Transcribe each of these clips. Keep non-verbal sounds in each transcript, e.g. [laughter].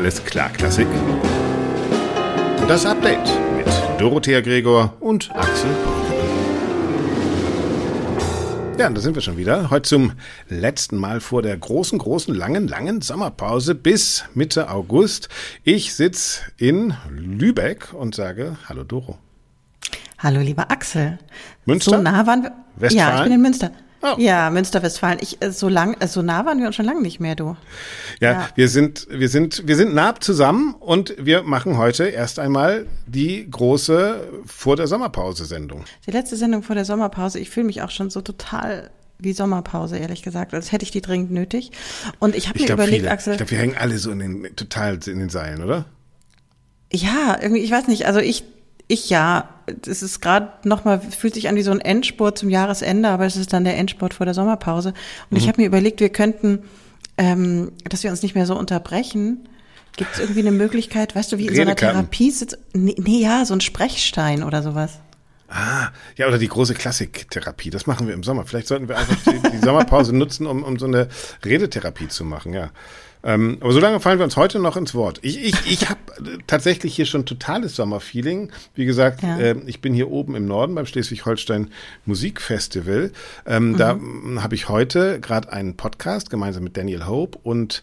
Alles klar, Klassik. Das Update mit Dorothea Gregor und Axel Ja, da sind wir schon wieder. Heute zum letzten Mal vor der großen, großen, langen, langen Sommerpause bis Mitte August. Ich sitze in Lübeck und sage Hallo Doro. Hallo lieber Axel. Münster? So nah waren wir. Westfalen? Ja, ich bin in Münster. Oh. Ja, Münster-Westfalen. Ich äh, so lang, äh, so nah waren wir uns schon lange nicht mehr, du. Ja, Ja. wir sind, wir sind, wir sind nah zusammen und wir machen heute erst einmal die große vor der Sommerpause Sendung. Die letzte Sendung vor der Sommerpause. Ich fühle mich auch schon so total wie Sommerpause, ehrlich gesagt. Als hätte ich die dringend nötig. Und ich habe mir glaube, überlegt, viele. Axel. Ich glaube, wir hängen alle so in den, total in den Seilen, oder? Ja, irgendwie, ich weiß nicht, also ich, ich ja, es ist gerade nochmal, fühlt sich an wie so ein Endspurt zum Jahresende, aber es ist dann der Endspurt vor der Sommerpause. Und Mhm. ich habe mir überlegt, wir könnten, ähm, dass wir uns nicht mehr so unterbrechen. Gibt es irgendwie eine Möglichkeit, weißt du, wie in so einer. Therapie sitzt? Nee, nee, ja, so ein Sprechstein oder sowas. Ah, ja, oder die große Klassiktherapie. Das machen wir im Sommer. Vielleicht sollten wir einfach die, die Sommerpause [laughs] nutzen, um, um so eine Redetherapie zu machen, ja. Ähm, aber solange fallen wir uns heute noch ins Wort. Ich, ich, ich habe tatsächlich hier schon totales Sommerfeeling. Wie gesagt, Ja. äh, ich bin hier oben im Norden beim Schleswig-Holstein Musikfestival. Ähm, Da habe ich heute gerade einen Podcast gemeinsam mit Daniel Hope und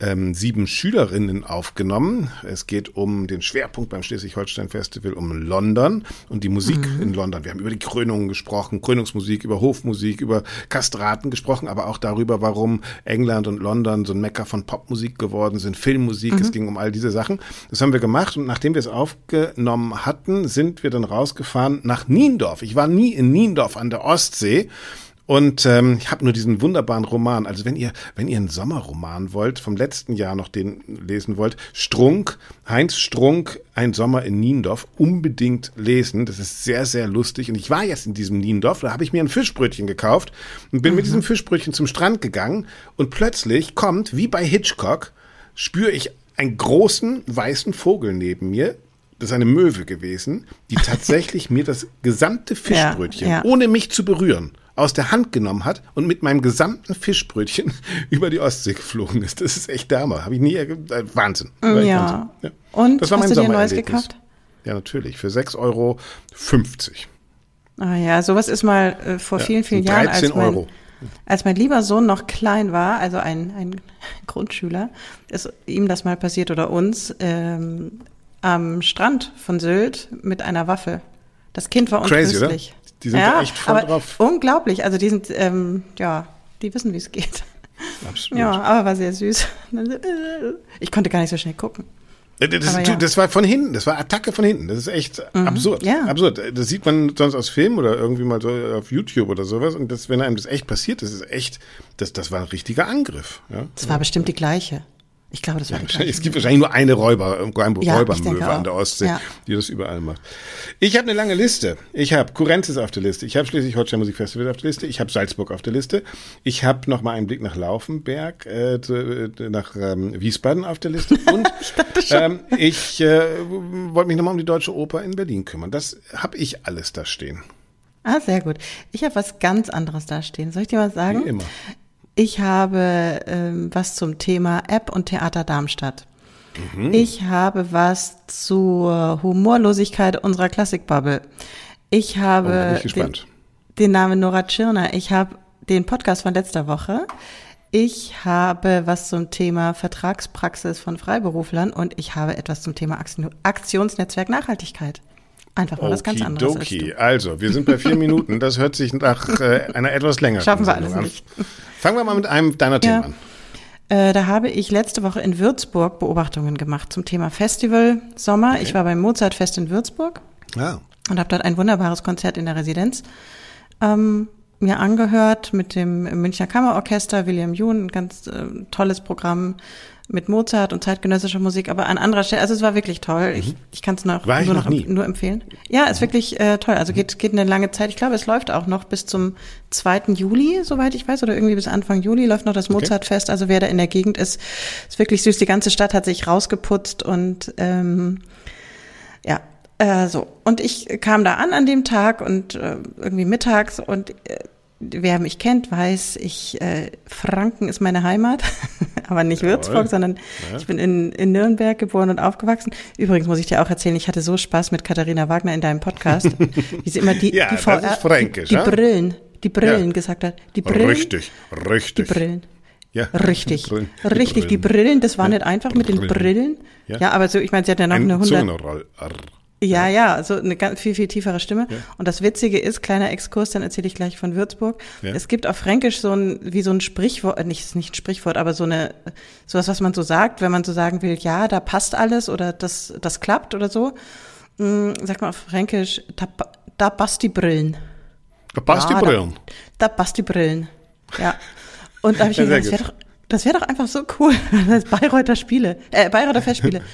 ähm, sieben Schülerinnen aufgenommen. Es geht um den Schwerpunkt beim Schleswig-Holstein Festival um London und die Musik in London. Wir haben über die Krönungen gesprochen, Krönungsmusik, über Hofmusik, über Kastraten gesprochen, aber auch darüber, warum England und London so ein Mecker von Popmusik geworden sind, Filmmusik. Es ging um all diese Sachen. Das haben wir gemacht und nachdem wir es aufgenommen hatten, sind wir dann rausgefahren nach Niendorf. Ich war nie in Niendorf an der Ostsee. Und ähm, ich habe nur diesen wunderbaren Roman. Also wenn ihr, wenn ihr einen Sommerroman wollt, vom letzten Jahr noch den lesen wollt, Strunk, Heinz Strunk, Ein Sommer in Niendorf, unbedingt lesen. Das ist sehr, sehr lustig. Und ich war jetzt in diesem Niendorf, da habe ich mir ein Fischbrötchen gekauft und bin mit diesem Fischbrötchen zum Strand gegangen. Und plötzlich kommt, wie bei Hitchcock, spüre ich einen großen weißen Vogel neben mir. Das ist eine Möwe gewesen, die tatsächlich mir das gesamte Fischbrötchen, ja. ohne mich zu berühren, aus der Hand genommen hat und mit meinem gesamten Fischbrötchen [laughs] über die Ostsee geflogen ist. Das ist echt der Hammer. Habe ich nie, äh, Wahnsinn. Echt Ja. Wahnsinn. Und Das war hast mein du dir ein neues gekauft? Ja, natürlich. Für 6,50 Euro. Ah ja, sowas ist mal äh, vor Ja, vielen, vielen Jahren, 13 als mein, Euro. als mein lieber Sohn noch klein war, also ein, ein [laughs] Grundschüler, ist ihm das mal passiert oder uns, ähm, am Strand von Sylt mit einer Waffe. Das Kind war untröstlich. Die sind da echt voll aber drauf. Unglaublich, also die sind, ähm, ja, die wissen, wie es geht. Absolut. Ja, aber war sehr süß. Ich konnte gar nicht so schnell gucken. Äh, Das, ja. Mhm. das war von hinten, das war Attacke von hinten. Das ist echt absurd. ja. Absurd. Das sieht man sonst aus Filmen oder irgendwie mal so auf YouTube oder sowas. Und das, wenn einem das echt passiert, das ist echt, das, das war ein richtiger Angriff. Ja. Das war bestimmt die gleiche. Ich glaube, das war die Wahrscheinlich- Es gibt wahrscheinlich nur eine Räuber, Räuber, Ja, Räubermöwe an der. Ostsee, Ja. die das überall macht. Ich habe eine lange Liste. Ich habe Kurrenzis auf der Liste. Ich habe Schleswig-Holstein Musikfestival auf der Liste. Ich habe Salzburg auf der Liste. Ich habe noch mal einen Blick nach Laufenberg, äh, äh, nach ähm, Wiesbaden auf der Liste. Und [laughs] ich, ähm, ich äh, wollte mich noch mal um die Deutsche Oper in Berlin kümmern. Das habe ich alles da stehen. Ah, sehr gut. Ich habe was ganz anderes da stehen. Soll ich dir was sagen? Wie immer. Ich habe ähm, was zum Thema App und Theater Darmstadt. Mhm. Ich habe was zur Humorlosigkeit unserer Klassikbubble. Ich Oh, habe ich den, den Namen Nora Tschirner. Ich habe den Podcast von letzter Woche. Ich habe was zum Thema Vertragspraxis von Freiberuflern und ich habe etwas zum Thema Aktion Aktionsnetzwerk Nachhaltigkeit. Einfach mal was ganz anderes. als Okidoki. Also, wir sind bei vier [laughs] Minuten. Das hört sich nach äh, einer etwas längeren Schaffen wir Sendung alles an. nicht. Fangen wir mal mit einem deiner Ja. Themen an. Äh, da habe ich letzte Woche in Würzburg Beobachtungen gemacht zum Thema Festival Sommer. Ich war beim Mozartfest in Würzburg Ah. und habe dort ein wunderbares Konzert in der Residenz ähm, mir angehört mit dem Münchner Kammerorchester, William Jun, ein ganz äh, tolles Programm mit Mozart und zeitgenössischer Musik, aber an anderer Stelle, also es war wirklich toll. Ich, ich kann es noch, Mhm. Nur, noch nie. nur empfehlen. Ja, ist wirklich äh, toll. Also geht, geht eine lange Zeit. Ich glaube, es läuft auch noch bis zum 2. Juli, soweit ich weiß, oder irgendwie bis Anfang Juli läuft noch das Mozartfest. Also wer da in der Gegend ist, ist wirklich süß. Die ganze Stadt hat sich rausgeputzt und ähm, ja, äh, so. Und ich kam da an an dem Tag und äh, irgendwie mittags und äh, wer mich kennt, weiß, ich, äh, Franken ist meine Heimat. [laughs] aber nicht Jawohl. Würzburg, sondern ja. ich bin in, in Nürnberg geboren und aufgewachsen. Übrigens muss ich dir auch erzählen, ich hatte so Spaß mit Katharina Wagner in deinem Podcast, [laughs] wie sie immer die, ja, die, VR, die, die Brillen, die Brillen ja. gesagt hat. Die Brillen. Richtig, richtig. Die Brillen. Ja. Richtig. Die Brillen. Richtig, die Brillen, das war nicht einfach mit den Brillen. Ja, aber so, ich meine, sie hat ja noch Ein eine 100. Ja, ja, so eine ganz viel, viel tiefere Stimme. Ja. Und das Witzige ist, kleiner Exkurs, dann erzähle ich gleich von Würzburg. Ja. Es gibt auf Fränkisch so ein, wie so ein Sprichwort, äh, nicht, nicht ein Sprichwort, aber so eine, sowas, was man so sagt, wenn man so sagen will, ja, da passt alles oder das, das klappt oder so. Hm, sagt man auf Fränkisch, da, da passt die Brillen. Da passt ja, die Brillen. Da, da passt die Brillen. Ja. Und da habe ich mir gedacht, das wäre doch, das wäre doch einfach so cool. [laughs] Das Bayreuther Spiele, äh, Bayreuther Festspiele. [laughs]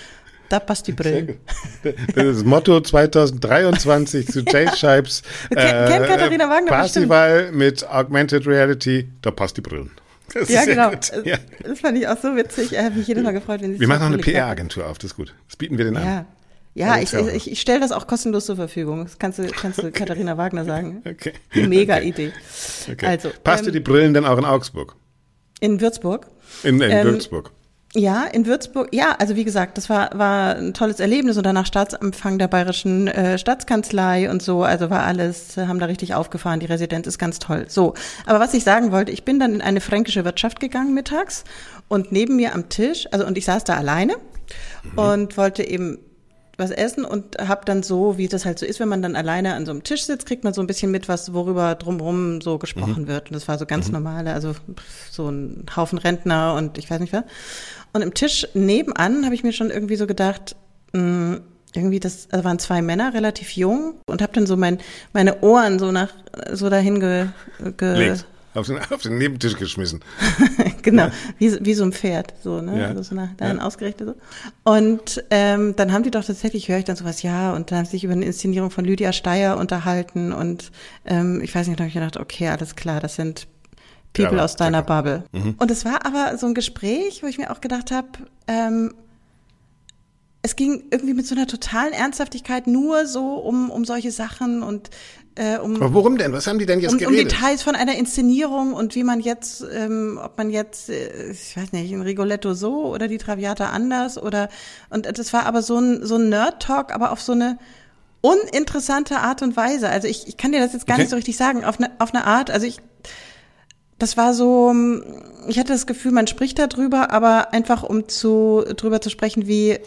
Da passt die Brille. Das ist das Motto 2023 zu Jay [laughs] Shipes. äh, kennt Katharina Wagner Festival mit Augmented Reality, da passt die Brille. Das ja, genau. Ja. Das fand ich auch so witzig. Ich habe mich jedes Mal gefreut, wenn sie Wir machen noch eine PR-Agentur auf, das ist gut. Das bieten wir denen ja. an. Ja, ich, ich, ich stelle das auch kostenlos zur Verfügung. Das kannst du, kannst du okay. Katharina Wagner sagen. [laughs] Okay. Mega okay. Idee. Okay. Also, Passt ähm, dir die Brillen denn auch in Augsburg? In Würzburg? In, in ähm, Würzburg. Ja, in Würzburg, ja, also wie gesagt, das war, war ein tolles Erlebnis und danach Staatsempfang der Bayerischen äh, Staatskanzlei und so, also war alles, haben da richtig aufgefahren, die Residenz ist ganz toll. So, aber was ich sagen wollte, ich bin dann in eine fränkische Wirtschaft gegangen mittags und neben mir am Tisch, also und ich saß da alleine mhm. und wollte eben was essen und habe dann so, wie das halt so ist, wenn man dann alleine an so einem Tisch sitzt, kriegt man so ein bisschen mit, was worüber drumherum so gesprochen mhm. wird. Und das war so ganz mhm. normale, also so ein Haufen Rentner und ich weiß nicht was. Und im Tisch nebenan habe ich mir schon irgendwie so gedacht, mh, hm, irgendwie das also waren zwei Männer relativ jung und habe dann so mein meine Ohren so nach so dahin ge, ge auf den, auf den Nebentisch geschmissen. [laughs] genau, wie, wie so ein Pferd, so, ne? Ja. Also so nach dahin ja. ausgerichtet. So. Und ähm, dann haben die doch tatsächlich, höre ich dann sowas, ja, und dann haben sie sich über eine Inszenierung von Lydia Steyer unterhalten und ähm, ich weiß nicht, da habe ich gedacht, okay, alles klar, das sind People ja, aus deiner Bubble. Mhm. Und es war aber so ein Gespräch, wo ich mir auch gedacht habe, ähm, es ging irgendwie mit so einer totalen Ernsthaftigkeit nur so um, um solche Sachen und äh, um. Aber worum denn? Was haben die denn jetzt um, geredet? Um Details von einer Inszenierung und wie man jetzt, ähm, ob man jetzt, äh, ich weiß nicht, ein Rigoletto so oder die Traviata anders oder und das war aber so ein so ein Nerd-Talk, aber auf so eine uninteressante Art und Weise. Also ich, ich kann dir das jetzt gar okay. nicht so richtig sagen. Auf eine, auf eine Art, also ich das war so, ich hatte das Gefühl, man spricht darüber, aber einfach um zu drüber zu sprechen, wie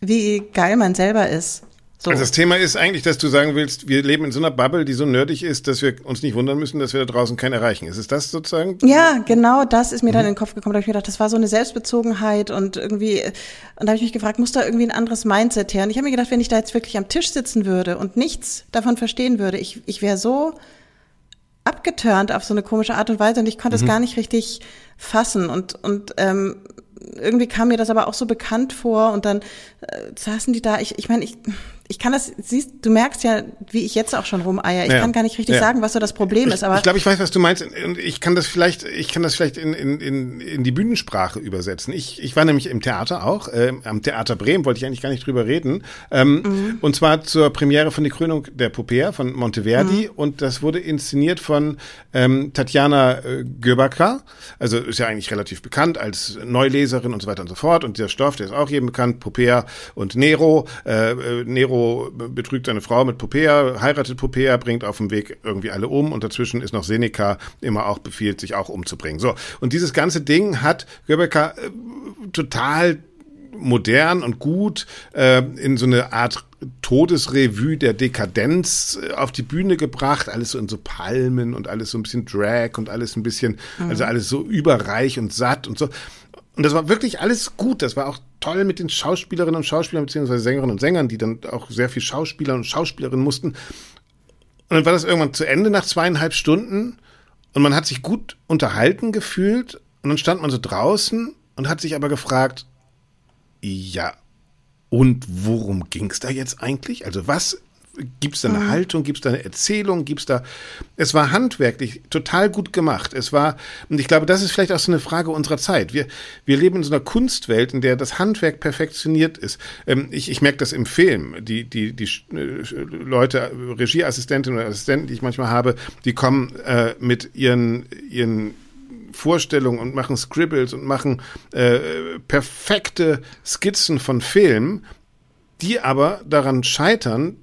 wie geil man selber ist. So. Also das Thema ist eigentlich, dass du sagen willst, wir leben in so einer Bubble, die so nerdig ist, dass wir uns nicht wundern müssen, dass wir da draußen keinen erreichen. Ist es das sozusagen? Ja, genau das ist mir mhm. dann in den Kopf gekommen. Da habe ich mir gedacht, das war so eine Selbstbezogenheit und irgendwie, und da habe ich mich gefragt, muss da irgendwie ein anderes Mindset her? Und ich habe mir gedacht, wenn ich da jetzt wirklich am Tisch sitzen würde und nichts davon verstehen würde, ich, ich wäre so abgeturnt auf so eine komische Art und Weise und ich konnte mhm. es gar nicht richtig fassen und, und ähm, irgendwie kam mir das aber auch so bekannt vor und dann äh, saßen die da. Ich, ich meine, ich, ich kann das, siehst, du merkst ja, wie ich jetzt auch schon rumeier. Ich ja. kann gar nicht richtig ja. sagen, was so das Problem ich, ist. Aber ich glaube, ich weiß, was du meinst. Und ich kann das vielleicht, ich kann das vielleicht in, in, in, in die Bühnensprache übersetzen. Ich, ich war nämlich im Theater auch, äh, am Theater Bremen, wollte ich eigentlich gar nicht drüber reden. Ähm, mhm. Und zwar zur Premiere von die Krönung der Popea von Monteverdi. Mhm. Und das wurde inszeniert von ähm, Tatjana äh, Göbaka. Also ist ja eigentlich relativ bekannt als Neuleserin und so weiter und so fort. Und der Stoff, der ist auch jedem bekannt, Popea und Nero. Äh, äh Nero betrügt seine Frau mit Popea, heiratet Popea, bringt auf dem Weg irgendwie alle um und dazwischen ist noch Seneca immer auch befiehlt, sich auch umzubringen. So. Und dieses ganze Ding hat Göbeka äh, total modern und gut äh, in so eine Art Todesrevue der Dekadenz äh, auf die Bühne gebracht, alles so in so Palmen und alles so ein bisschen Drag und alles ein bisschen, mhm. also alles so überreich und satt und so. Und das war wirklich alles gut. Das war auch toll mit den Schauspielerinnen und Schauspielern, beziehungsweise Sängerinnen und Sängern, die dann auch sehr viel Schauspieler und Schauspielerinnen mussten. Und dann war das irgendwann zu Ende nach zweieinhalb Stunden und man hat sich gut unterhalten gefühlt und dann stand man so draußen und hat sich aber gefragt, ja, und worum ging es da jetzt eigentlich? Also was Gibt es da eine mhm. Haltung? Gibt es da eine Erzählung? Gibt es da. Es war handwerklich total gut gemacht. Es war, und ich glaube, das ist vielleicht auch so eine Frage unserer Zeit. Wir, wir leben in so einer Kunstwelt, in der das Handwerk perfektioniert ist. Ähm, ich, ich merke das im Film. Die, die, die äh, Leute, Regieassistentinnen oder Assistenten, die ich manchmal habe, die kommen äh, mit ihren, ihren Vorstellungen und machen Scribbles und machen äh, perfekte Skizzen von Filmen, die aber daran scheitern,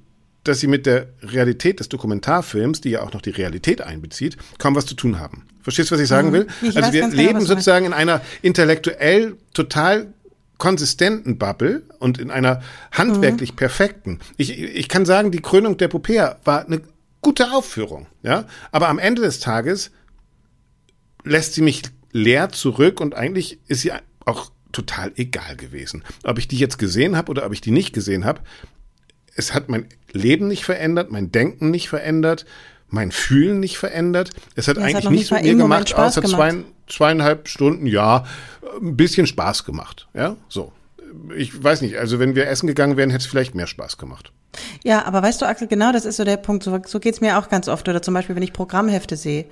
dass sie mit der Realität des Dokumentarfilms, die ja auch noch die Realität einbezieht, kaum was zu tun haben. Verstehst du, was ich sagen mhm. will? Ich also wir genau, leben genau, sozusagen in einer intellektuell total konsistenten Bubble und in einer handwerklich mhm. perfekten. Ich, ich kann sagen, die Krönung der Popea war eine gute Aufführung, ja. Aber am Ende des Tages lässt sie mich leer zurück und eigentlich ist sie auch total egal gewesen. Ob ich die jetzt gesehen habe oder ob ich die nicht gesehen habe, es hat mein Leben nicht verändert, mein Denken nicht verändert, mein Fühlen nicht verändert. Es hat ja, eigentlich hat nichts mit mir gemacht, außer zwei, zweieinhalb Stunden, ja, ein bisschen Spaß gemacht. Ja, so. Ich weiß nicht, also wenn wir essen gegangen wären, hätte es vielleicht mehr Spaß gemacht. Ja, aber weißt du, Axel, genau das ist so der Punkt. So, so geht es mir auch ganz oft. Oder zum Beispiel, wenn ich Programmhefte sehe,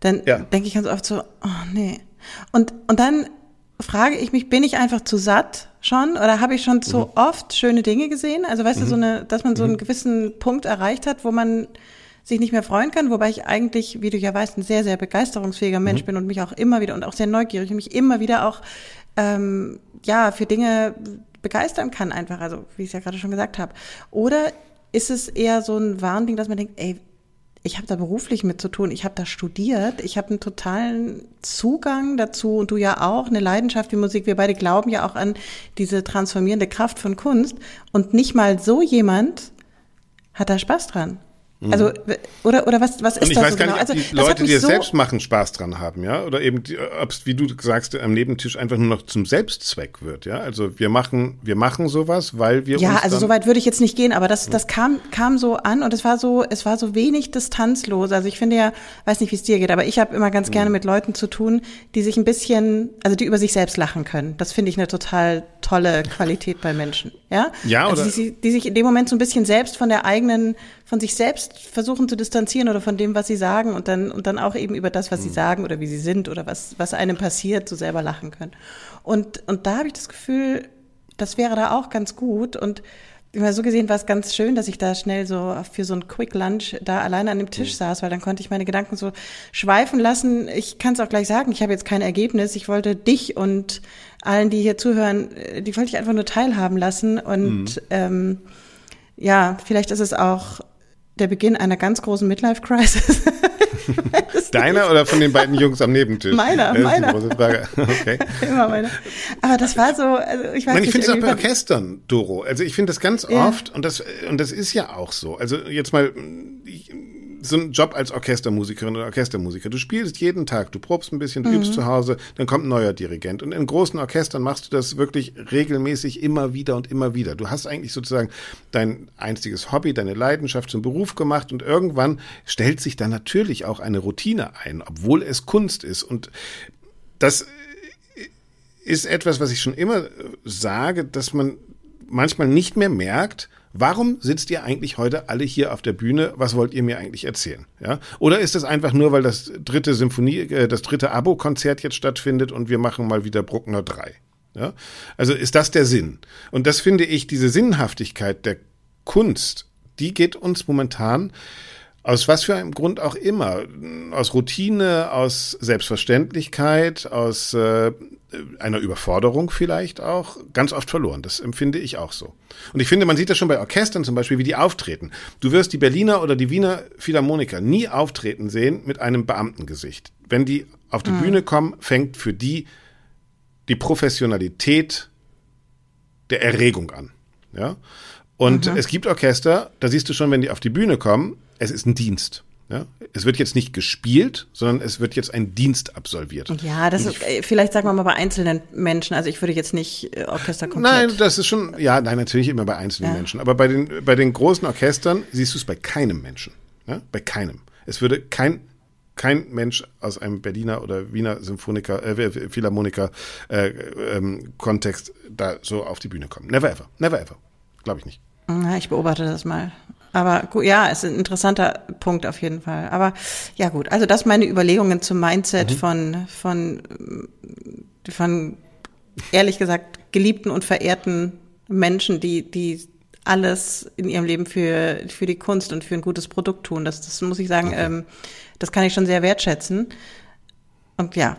dann ja. denke ich ganz oft so, oh nee. Und, und dann frage ich mich, bin ich einfach zu satt schon oder habe ich schon zu mhm. oft schöne Dinge gesehen? Also weißt mhm. du, so eine, dass man so einen mhm. gewissen Punkt erreicht hat, wo man sich nicht mehr freuen kann, wobei ich eigentlich, wie du ja weißt, ein sehr, sehr begeisterungsfähiger Mensch mhm. bin und mich auch immer wieder und auch sehr neugierig und mich immer wieder auch ähm, ja für Dinge begeistern kann, einfach, also wie ich es ja gerade schon gesagt habe. Oder ist es eher so ein Warnding, dass man denkt, ey, ich habe da beruflich mit zu tun, ich habe da studiert, ich habe einen totalen Zugang dazu und du ja auch, eine Leidenschaft wie Musik. Wir beide glauben ja auch an diese transformierende Kraft von Kunst und nicht mal so jemand hat da Spaß dran. Mhm. Also, oder, oder was, was ist und ich das weiß so gar genau? Nicht, ob die also, Leute, die es so selbst machen, Spaß dran haben, ja? Oder eben, ob es, wie du sagst, am Nebentisch einfach nur noch zum Selbstzweck wird, ja? Also wir machen, wir machen sowas, weil wir Ja, also so weit würde ich jetzt nicht gehen, aber das, das kam, kam so an und es war so, es war so wenig distanzlos. Also ich finde ja, weiß nicht, wie es dir geht, aber ich habe immer ganz gerne mhm. mit Leuten zu tun, die sich ein bisschen, also die über sich selbst lachen können. Das finde ich eine total tolle Qualität bei Menschen, ja? Ja, also oder? Also die, die sich in dem Moment so ein bisschen selbst von der eigenen von sich selbst versuchen zu distanzieren oder von dem, was sie sagen und dann, und dann auch eben über das, was sie mhm. sagen oder wie sie sind oder was, was einem passiert, so selber lachen können. Und, und da habe ich das Gefühl, das wäre da auch ganz gut und immer so gesehen war es ganz schön, dass ich da schnell so für so ein Quick Lunch da alleine an dem Tisch mhm. saß, weil dann konnte ich meine Gedanken so schweifen lassen. Ich kann es auch gleich sagen, ich habe jetzt kein Ergebnis. Ich wollte dich und allen, die hier zuhören, äh, die wollte ich einfach nur teilhaben lassen. Und mhm. ähm, ja, vielleicht ist es auch der Beginn einer ganz großen Midlife-Crisis. [laughs] [laughs] Deiner oder von den beiden Jungs am Nebentisch? Meiner, das meiner. Okay. [laughs] Immer meiner. Aber das war so, also ich weiß Nein, ich finde es auch bei Orchestern, Doro. Also ich finde das ganz ja. oft und das und das ist ja auch so. Also jetzt mal, ich, so ein Job als Orchestermusikerin oder Orchestermusiker. Du spielst jeden Tag, du probst ein bisschen, du mhm. übst zu Hause, dann kommt ein neuer Dirigent. Und in großen Orchestern machst du das wirklich regelmäßig immer wieder und immer wieder. Du hast eigentlich sozusagen dein einziges Hobby, deine Leidenschaft zum Beruf gemacht und irgendwann stellt sich da natürlich auch eine Routine ein, obwohl es Kunst ist. Und das ist etwas, was ich schon immer sage, dass man manchmal nicht mehr merkt, Warum sitzt ihr eigentlich heute alle hier auf der Bühne? Was wollt ihr mir eigentlich erzählen? Ja? Oder ist es einfach nur, weil das dritte Symphonie, äh, das dritte Abo-Konzert jetzt stattfindet und wir machen mal wieder Bruckner 3? Ja? Also ist das der Sinn? Und das finde ich, diese Sinnhaftigkeit der Kunst, die geht uns momentan aus was für einem Grund auch immer, aus Routine, aus Selbstverständlichkeit, aus äh, einer Überforderung vielleicht auch, ganz oft verloren. Das empfinde ich auch so. Und ich finde, man sieht das schon bei Orchestern zum Beispiel, wie die auftreten. Du wirst die Berliner oder die Wiener Philharmoniker nie auftreten sehen mit einem Beamtengesicht. Wenn die auf die mhm. Bühne kommen, fängt für die die Professionalität der Erregung an. Ja? Und mhm. es gibt Orchester, da siehst du schon, wenn die auf die Bühne kommen, es ist ein Dienst. Ja? Es wird jetzt nicht gespielt, sondern es wird jetzt ein Dienst absolviert. Ja, das ist, äh, vielleicht sagen wir mal bei einzelnen Menschen. Also ich würde jetzt nicht äh, Orchester komplett. Nein, das ist schon, ja, nein, natürlich immer bei einzelnen ja. Menschen. Aber bei den, bei den großen Orchestern siehst du es bei keinem Menschen. Ja? Bei keinem. Es würde kein, kein Mensch aus einem Berliner oder Wiener Symphoniker, äh, Philharmoniker äh, ähm, Kontext da so auf die Bühne kommen. Never ever. Never ever. Glaube ich nicht. Ja, ich beobachte das mal. Aber gut, ja, ist ein interessanter Punkt auf jeden Fall. Aber ja gut, also das meine Überlegungen zum Mindset mhm. von, von, von ehrlich gesagt geliebten und verehrten Menschen, die, die alles in ihrem Leben für, für die Kunst und für ein gutes Produkt tun. Das, das muss ich sagen, okay. ähm, das kann ich schon sehr wertschätzen. Und ja,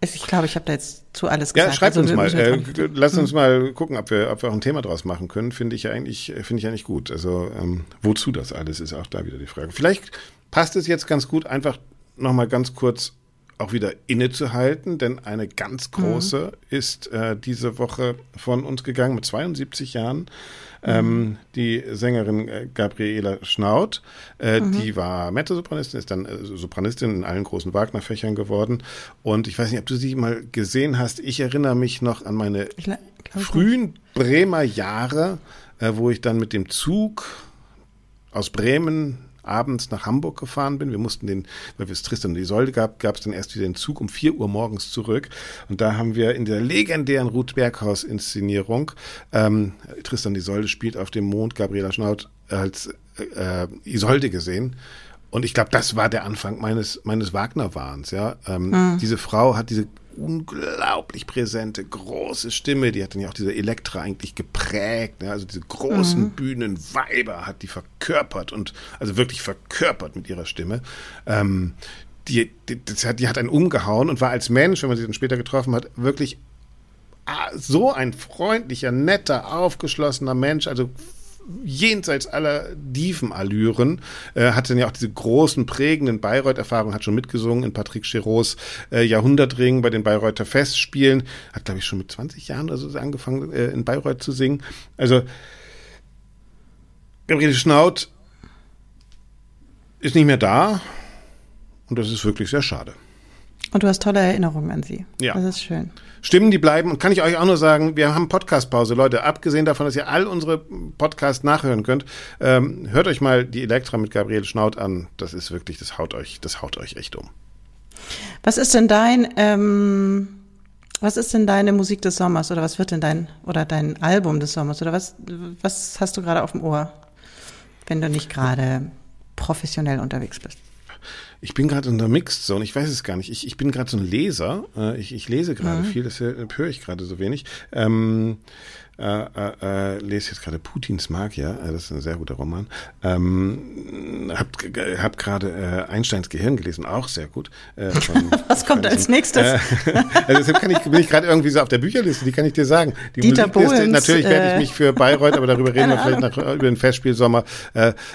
ich glaube, ich habe da jetzt zu alles gesagt. Ja, schreibt also, uns mal. Äh, lass uns mal gucken, ob wir, ob wir auch ein Thema draus machen können. Finde ich ja eigentlich, finde ich eigentlich gut. Also ähm, wozu das alles ist auch da wieder die Frage. Vielleicht passt es jetzt ganz gut, einfach nochmal ganz kurz auch wieder innezuhalten, denn eine ganz große mhm. ist äh, diese Woche von uns gegangen mit 72 Jahren. Ähm, die Sängerin äh, Gabriela Schnaut, äh, mhm. die war Mezzosopranistin, ist dann äh, Sopranistin in allen großen Wagner-Fächern geworden. Und ich weiß nicht, ob du sie mal gesehen hast. Ich erinnere mich noch an meine frühen Bremer Jahre, äh, wo ich dann mit dem Zug aus Bremen abends nach Hamburg gefahren bin. Wir mussten den, weil es Tristan und Isolde gab, gab es dann erst wieder den Zug um vier Uhr morgens zurück. Und da haben wir in der legendären Ruth Berghaus-Inszenierung, ähm, Tristan und Isolde spielt auf dem Mond, Gabriela Schnaut als äh, Isolde gesehen. Und ich glaube, das war der Anfang meines, meines Wagner-Wahns, ja. Ähm, mhm. Diese Frau hat diese unglaublich präsente, große Stimme. Die hat dann ja auch diese Elektra eigentlich geprägt. Ne? Also diese großen mhm. Bühnenweiber hat die verkörpert und also wirklich verkörpert mit ihrer Stimme. Ähm, die, die, hat, die hat einen umgehauen und war als Mensch, wenn man sie dann später getroffen hat, wirklich ah, so ein freundlicher, netter, aufgeschlossener Mensch, also jenseits aller Dievenallüren, äh, hat dann ja auch diese großen, prägenden Bayreuth-Erfahrungen, hat schon mitgesungen in Patrick Cherots äh, Jahrhundertring bei den Bayreuther Festspielen, hat, glaube ich, schon mit 20 Jahren oder so angefangen, äh, in Bayreuth zu singen. Also, Gabriele Schnaut ist nicht mehr da und das ist wirklich sehr schade. Und du hast tolle Erinnerungen an sie. Ja. Das ist schön. Stimmen, die bleiben. Und kann ich euch auch nur sagen, wir haben Podcastpause. Leute, abgesehen davon, dass ihr all unsere Podcasts nachhören könnt, ähm, hört euch mal die Elektra mit Gabriele Schnaut an. Das ist wirklich, das haut euch, das haut euch echt um. Was ist denn dein, ähm, was ist denn deine Musik des Sommers oder was wird denn dein, oder dein Album des Sommers oder was, was hast du gerade auf dem Ohr, wenn du nicht gerade professionell unterwegs bist? Ich bin gerade in der Mixed Zone, ich weiß es gar nicht. Ich, ich bin gerade so ein Leser. Äh, ich, ich lese gerade mhm. viel, das höre ich gerade so wenig. Ähm, äh, äh, äh, lese jetzt gerade Putins Magier, äh, das ist ein sehr guter Roman. Ähm, hab hab gerade äh, Einsteins Gehirn gelesen, auch sehr gut. Äh, von, [laughs] Was kommt als nächstes? Äh, [laughs] also deshalb kann ich, bin ich gerade irgendwie so auf der Bücherliste, die kann ich dir sagen. Die Dieter Bohlens, natürlich werde ich mich für Bayreuth, aber darüber reden wir [laughs] vielleicht nach, über den Festspielsommer.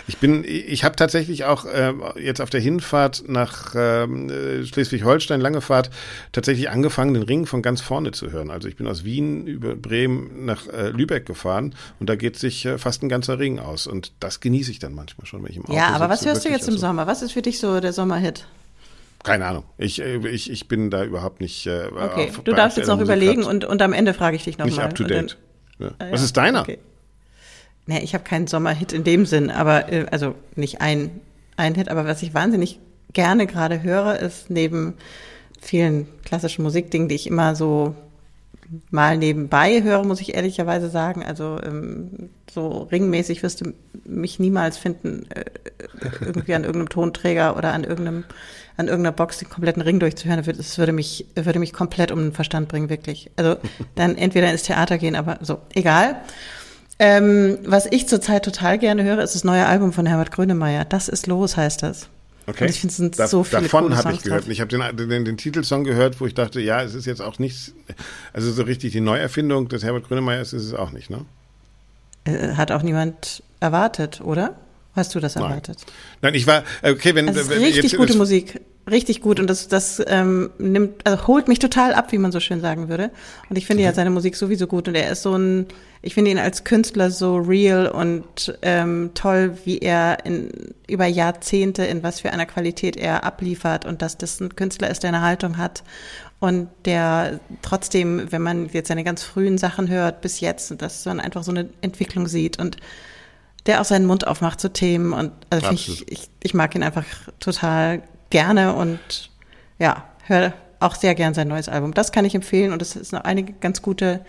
Ich bin, ich habe tatsächlich auch äh, jetzt auf der Hinfahrt nach äh, Schleswig-Holstein, lange Fahrt, tatsächlich angefangen, den Ring von ganz vorne zu hören. Also ich bin aus Wien über Bremen nach äh, Lübeck gefahren und da geht sich äh, fast ein ganzer Ring aus und das genieße ich dann manchmal schon, wenn ich im Auto Ja, aber was hörst du jetzt im also. Sommer? Was ist für dich so der Sommerhit? Keine Ahnung. Ich, äh, ich, ich bin da überhaupt nicht. Äh, okay, du darfst jetzt noch überlegen und, und am Ende frage ich dich nochmal. Nicht up to date. Dann, ja. Ah, Was ist deiner? Okay. Nee, ich habe keinen Sommerhit in dem Sinn, aber äh, also nicht ein, ein Hit, aber was ich wahnsinnig gerne gerade höre, ist neben vielen klassischen Musikdingen, die ich immer so mal nebenbei höre, muss ich ehrlicherweise sagen. Also ähm, so ringmäßig wirst du mich niemals finden, äh, irgendwie an irgendeinem Tonträger oder an irgendeinem an irgendeiner Box den kompletten Ring durchzuhören. Das würde mich würde mich komplett um den Verstand bringen, wirklich. Also dann entweder ins Theater gehen, aber so egal. Ähm, was ich zurzeit total gerne höre, ist das neue Album von Herbert Grönemeyer. Das ist los, heißt das. Okay. Und ich finde, es sind da, so viele Davon habe ich gehört. Drauf. Ich habe den, den, den, Titelsong gehört, wo ich dachte, ja, es ist jetzt auch nichts, also so richtig die Neuerfindung des Herbert Grönemeyer ist es auch nicht, ne? Äh, hat auch niemand erwartet, oder? Hast du das erwartet? Nein, Nein ich war, okay, wenn, also wenn richtig gute Musik richtig gut und das, das ähm, nimmt, also holt mich total ab, wie man so schön sagen würde. Und ich finde mhm. ja seine Musik sowieso gut und er ist so ein, ich finde ihn als Künstler so real und ähm, toll, wie er in, über Jahrzehnte in was für einer Qualität er abliefert und dass das ein Künstler ist, der eine Haltung hat und der trotzdem, wenn man jetzt seine ganz frühen Sachen hört bis jetzt, dass man einfach so eine Entwicklung sieht und der auch seinen Mund aufmacht zu Themen und also ich, ich, ich mag ihn einfach total gerne und ja, höre auch sehr gern sein neues Album. Das kann ich empfehlen und es ist noch einige ganz gute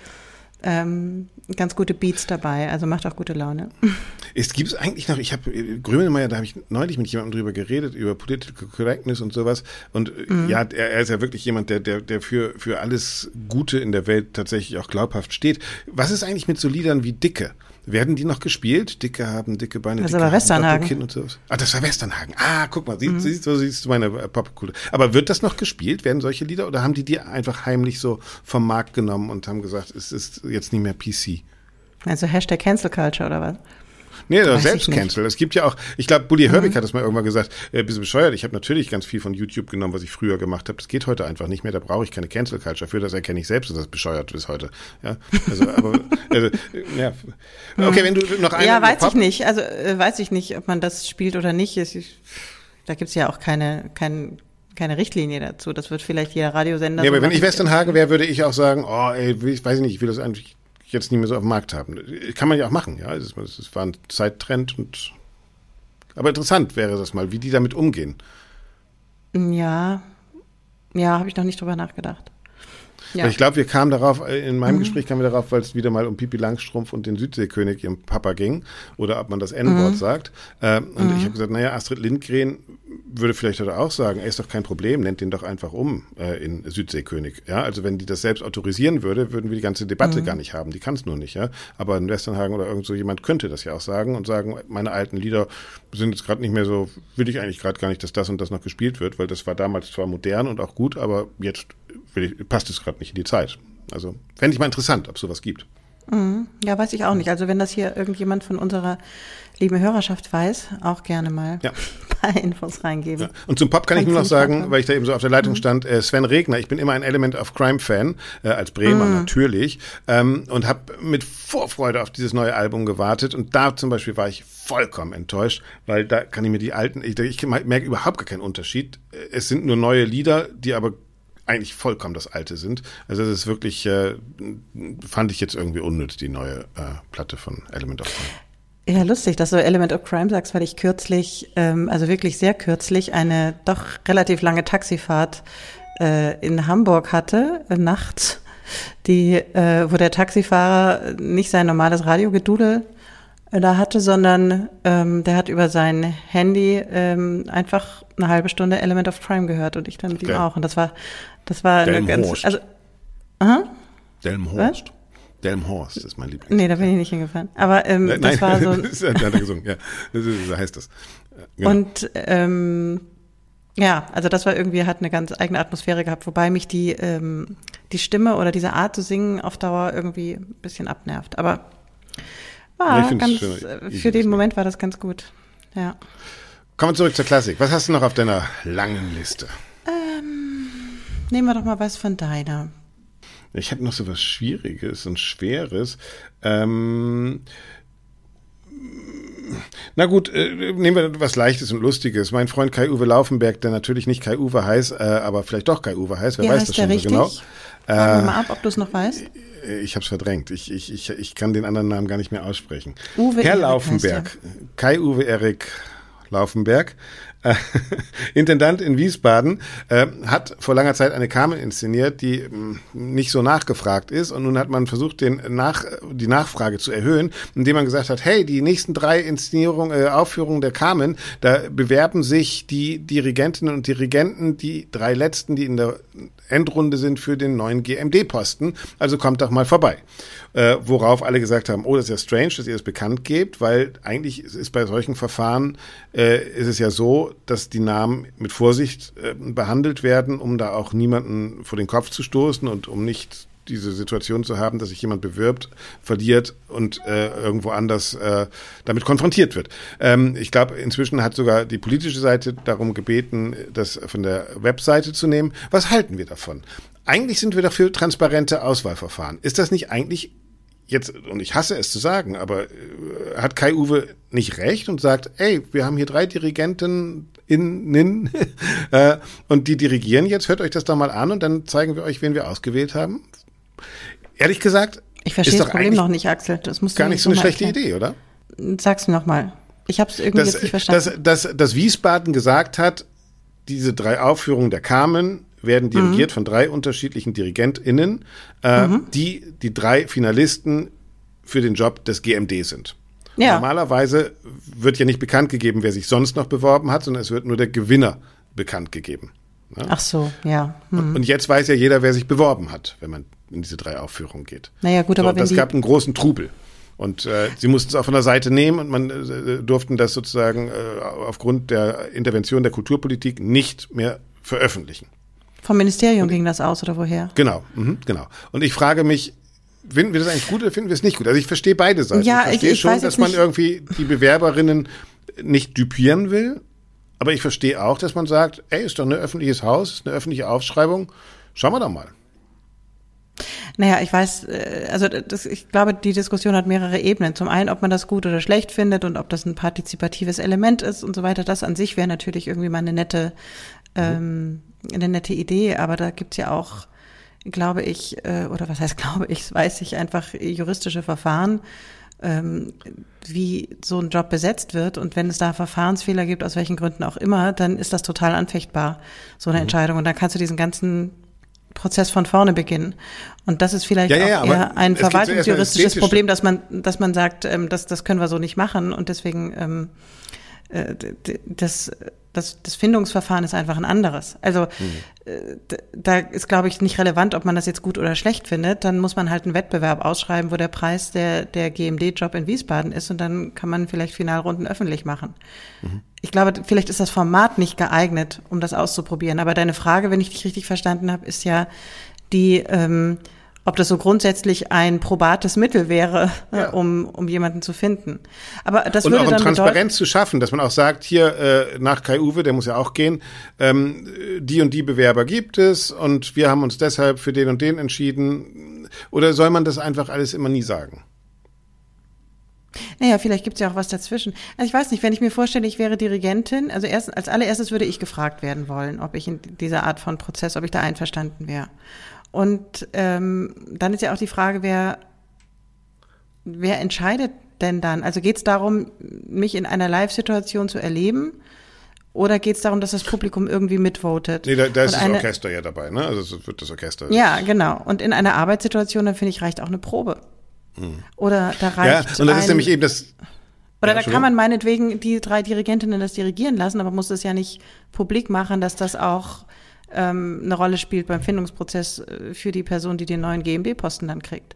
ähm, ganz gute Beats dabei, also macht auch gute Laune. [laughs] Es gibt eigentlich noch, ich habe Grönemeyer, da habe ich neulich mit jemandem drüber geredet, über Political Correctness und sowas. Und mhm. ja, er, er, ist ja wirklich jemand, der, der, der für, für alles Gute in der Welt tatsächlich auch glaubhaft steht. Was ist eigentlich mit so Liedern wie Dicke? Werden die noch gespielt? Dicke haben dicke Beine, Das dicke haben Westernhagen. So. Ah, das war Westernhagen. Ah, guck mal, siehst, Mhm. siehst, so siehst du meine äh, Popkultur. Aber wird das noch gespielt? Werden solche Lieder oder haben die die einfach heimlich so vom Markt genommen und haben gesagt, es ist jetzt nicht mehr PC? Also Hashtag Cancel Culture oder was? Nee, Weiß ich selbst nicht. Mhm. cancel. Es gibt ja auch, ich glaube, Bully Herbig hat das mal irgendwann gesagt, äh, bist du bescheuert? Ich habe natürlich ganz viel von YouTube genommen, was ich früher gemacht habe. Das geht heute einfach nicht mehr. Da brauche ich keine Cancel Culture für. Das erkenne ich selbst, dass das bescheuert ist heute. Ja, also, aber, [laughs] also, ja. Okay, wenn du noch eine ja, weiß Pop- ich nicht. Also äh, weiß ich nicht, ob man das spielt oder nicht. Es, ist- da gibt's ja auch keine, kein, keine Richtlinie dazu. Das wird vielleicht jeder Radiosender Nee, so aber wenn ich machen. Westernhagen wäre, würde ich auch sagen, oh, ey, ich weiß nicht, ich will das eigentlich jetzt nicht mehr so auf dem Markt haben. Kann man ja auch machen, ja. Es war ein Zeittrend und aber interessant wäre das mal, wie die damit umgehen. Ja, ja, habe ich noch nicht drüber nachgedacht. Ja. Ich glaube, wir kamen darauf, äh, in meinem Gespräch kamen wir darauf, weil es wieder mal um Pipi Langstrumpf und den Südseekönig, ihrem Papa ging, oder ob man das N-Wort sagt. Äh, und ich habe gesagt, naja, Astrid Lindgren würde vielleicht heute auch sagen, ey, ist doch kein Problem, nennt den doch einfach um äh, in Südseekönig. Ja, also wenn die das selbst autorisieren würde, würden wir die ganze Debatte gar nicht haben. Die kann es nur nicht, ja. Aber in Westernhagen oder irgend so jemand könnte das ja auch sagen und sagen, meine alten Lieder sind jetzt gerade nicht mehr so, will ich eigentlich gerade gar nicht, dass das und das noch gespielt wird, weil das war damals zwar modern und auch gut, aber jetzt ich, passt es gerade nicht in die Zeit. Also fände ich mal interessant, ob sowas gibt. Ja, weiß ich auch nicht. Also wenn das hier irgendjemand von unserer lieben Hörerschaft weiß, auch gerne mal Ja. [laughs] ein paar Infos reingeben. Ja. Und zum Pop kann ich Kannst nur noch sagen, machen. weil ich da eben so auf der Leitung stand, äh, Sven Regner, ich bin immer ein Element of Crime Fan, äh, als Bremer natürlich, ähm, und habe mit Vorfreude auf dieses neue Album gewartet. Und da zum Beispiel war ich vollkommen enttäuscht, weil da kann ich mir die alten, ich, ich merke überhaupt gar keinen Unterschied. Äh, Es sind nur neue Lieder, die aber eigentlich vollkommen das alte sind. Also das ist wirklich, äh, fand ich jetzt irgendwie unnütz, die neue äh, Platte von Element of Crime. Ja, lustig, dass du Element of Crime sagst, weil ich kürzlich, ähm, also wirklich sehr kürzlich, eine doch relativ lange Taxifahrt äh, in Hamburg hatte, äh, nachts, die, äh, wo der Taxifahrer nicht sein normales Radiogedudel äh, da hatte, sondern ähm, der hat über sein Handy ähm, einfach eine halbe Stunde Element of Crime gehört und ich dann mit ihm Okay. auch. Und das war, das war eine Delmenhorst. ganz, also, aha, Delmhorst. Delmhorst ist mein Lieblings. nee, da bin ich nicht hingefahren. Aber ähm, Nein, das war so, [laughs] das hat er gesungen, ja. Das ist, so heißt das. Genau. Und ähm, ja, also das war irgendwie, hat eine ganz eigene Atmosphäre gehabt, wobei mich die, ähm, die Stimme oder diese Art zu singen auf Dauer irgendwie ein bisschen abnervt. Aber Ja, war ich find's ganz, äh, für den Moment war das ganz gut. Ja. Kommen wir zurück zur Klassik. Was hast du noch auf deiner langen Liste? Nehmen wir doch mal was von deiner. Ich habe noch so was Schwieriges und Schweres. Ähm, na gut, äh, nehmen wir was Leichtes und Lustiges. Mein Freund Kai-Uwe Laufenberg, der natürlich nicht Kai-Uwe heißt, äh, aber vielleicht doch Kai-Uwe heißt, wer Wie weiß das schon richtig? so genau. Wir mal ab, ob du es noch weißt. Äh, Ich habe es verdrängt. Ich, ich, ich, ich kann den anderen Namen gar nicht mehr aussprechen. Uwe Herr Laufenberg, Kai-Uwe Erik Laufenberg, äh, [laughs] Intendant in Wiesbaden, äh, hat vor langer Zeit eine Carmen inszeniert, die mh, nicht so nachgefragt ist. Und nun hat man versucht, den nach, die Nachfrage zu erhöhen, indem man gesagt hat, hey, die nächsten drei Inszenierungen, äh, Aufführungen der Carmen, da bewerben sich die Dirigentinnen und Dirigenten, die drei letzten, die in der Endrunde sind für den neuen GMD-Posten. Also kommt doch mal vorbei. Äh, worauf alle gesagt haben, oh, das ist ja strange, dass ihr das bekannt gebt, weil eigentlich ist bei solchen Verfahren äh, ist es ja so, dass die Namen mit Vorsicht äh, behandelt werden, um da auch niemanden vor den Kopf zu stoßen und um nicht diese Situation zu haben, dass sich jemand bewirbt, verliert und äh, irgendwo anders äh, damit konfrontiert wird. Ähm, ich glaube, inzwischen hat sogar die politische Seite darum gebeten, das von der Webseite zu nehmen. Was halten wir davon? Eigentlich sind wir dafür transparente Auswahlverfahren. Ist das nicht eigentlich jetzt, und ich hasse es zu sagen, aber äh, hat Kai Uwe nicht recht und sagt, ey, wir haben hier drei Dirigenten innen [laughs] äh, und die dirigieren jetzt, hört euch das doch mal an und dann zeigen wir euch, wen wir ausgewählt haben. Ehrlich gesagt, Ich verstehe ist das Problem noch nicht, Axel. Das musst gar nicht so eine schlechte erklären. Idee, oder? Sag's mir nochmal. Ich habe es irgendwie dass, jetzt nicht verstanden. dass, dass, dass Wiesbaden gesagt hat, diese drei Aufführungen der Carmen werden dirigiert Mhm. von drei unterschiedlichen DirigentInnen, äh, die die drei Finalisten für den Job des GMD sind. Ja. Normalerweise wird ja nicht bekannt gegeben, wer sich sonst noch beworben hat, sondern es wird nur der Gewinner bekannt gegeben. Ach so, ja. Hm. Und jetzt weiß ja jeder, wer sich beworben hat, wenn man in diese drei Aufführungen geht. Naja, gut, So, aber und wenn das gab einen großen Trubel. Und äh, sie mussten es auch von der Seite nehmen und man äh, durften das sozusagen äh, aufgrund der Intervention der Kulturpolitik nicht mehr veröffentlichen. Vom Ministerium ging das aus oder woher? Genau, mhm, genau. Und ich frage mich, finden wir das eigentlich gut oder finden wir es nicht gut? Also ich verstehe beide Seiten. Ja, ich verstehe ich, ich schon, dass man nicht. irgendwie die Bewerberinnen nicht düpieren will, aber ich verstehe auch, dass man sagt, ey, ist doch ein öffentliches Haus, ist eine öffentliche Aufschreibung, schauen wir doch mal. Naja, ich weiß, äh, also das, ich glaube, die Diskussion hat mehrere Ebenen. Zum einen, ob man das gut oder schlecht findet und ob das ein partizipatives Element ist und so weiter. Das an sich wäre natürlich irgendwie mal eine nette, ähm, eine nette Idee, aber da gibt's ja auch, glaube ich, äh, oder was heißt [laughs] glaube ich, weiß ich einfach juristische Verfahren, ähm, wie so ein Job besetzt wird. Und wenn es da Verfahrensfehler gibt, aus welchen Gründen auch immer, dann ist das total anfechtbar, so eine mhm. Entscheidung. Und dann kannst du diesen ganzen Prozess von vorne beginnen. Und das ist vielleicht ja, ja, auch eher ein verwaltungsjuristisches Problem, dass man, dass man sagt, ähm, das, das können wir so nicht machen und deswegen ähm, äh, das, das, das Findungsverfahren ist einfach ein anderes. Also mhm. da ist, glaube ich, nicht relevant, ob man das jetzt gut oder schlecht findet. Dann muss man halt einen Wettbewerb ausschreiben, wo der Preis der, der GMD-Job in Wiesbaden ist und dann kann man vielleicht Finalrunden öffentlich machen. Mhm. Ich glaube, vielleicht ist das Format nicht geeignet, um das auszuprobieren. Aber deine Frage, wenn ich dich richtig verstanden habe, ist ja die, ähm, ob das so grundsätzlich ein probates Mittel wäre, ja. um, um jemanden zu finden. Aber das und würde auch dann Transparenz zu schaffen, dass man auch sagt, hier äh, nach Kai Uwe, der muss ja auch gehen, ähm, die und die Bewerber gibt es und wir haben uns deshalb für den und den entschieden. Oder soll man das einfach alles immer nie sagen? Naja, vielleicht gibt es ja auch was dazwischen. Also ich weiß nicht, wenn ich mir vorstelle, ich wäre Dirigentin, also erst, als allererstes würde ich gefragt werden wollen, ob ich in dieser Art von Prozess, ob ich da einverstanden wäre. Und ähm, dann ist ja auch die Frage, wer, wer entscheidet denn dann? Also geht es darum, mich in einer Live-Situation zu erleben? Oder geht es darum, dass das Publikum irgendwie mitvotet? Nee, da, da ist eine, das Orchester ja dabei, ne? Also wird das Orchester. Ja, genau. Und in einer Arbeitssituation, dann finde ich, reicht auch eine Probe. Hm. Oder da reicht. Ja, und das ein, ist nämlich eben das. Oder ja, da kann man meinetwegen die drei Dirigentinnen das dirigieren lassen, aber muss es ja nicht publik machen, dass das auch ähm, eine Rolle spielt beim Findungsprozess äh, für die Person, die den neuen GMB-Posten dann kriegt.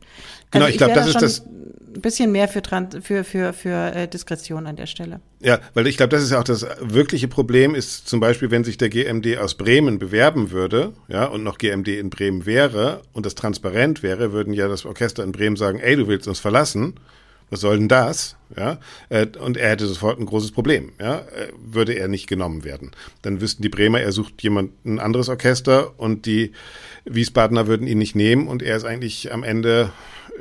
Genau, also ich, ich glaube, das ist das. Ein bisschen mehr für, für, für, für äh, Diskretion an der Stelle. Ja, weil ich glaube, das ist ja auch das wirkliche Problem, ist zum Beispiel, wenn sich der GMD aus Bremen bewerben würde, ja, und noch GMD in Bremen wäre und das transparent wäre, würden ja das Orchester in Bremen sagen, ey, du willst uns verlassen was soll denn das? Ja, äh, und er hätte sofort ein großes Problem. Ja, äh, würde er nicht genommen werden. Dann wüssten die Bremer, er sucht jemand ein anderes Orchester und die Wiesbadener würden ihn nicht nehmen und er ist eigentlich am Ende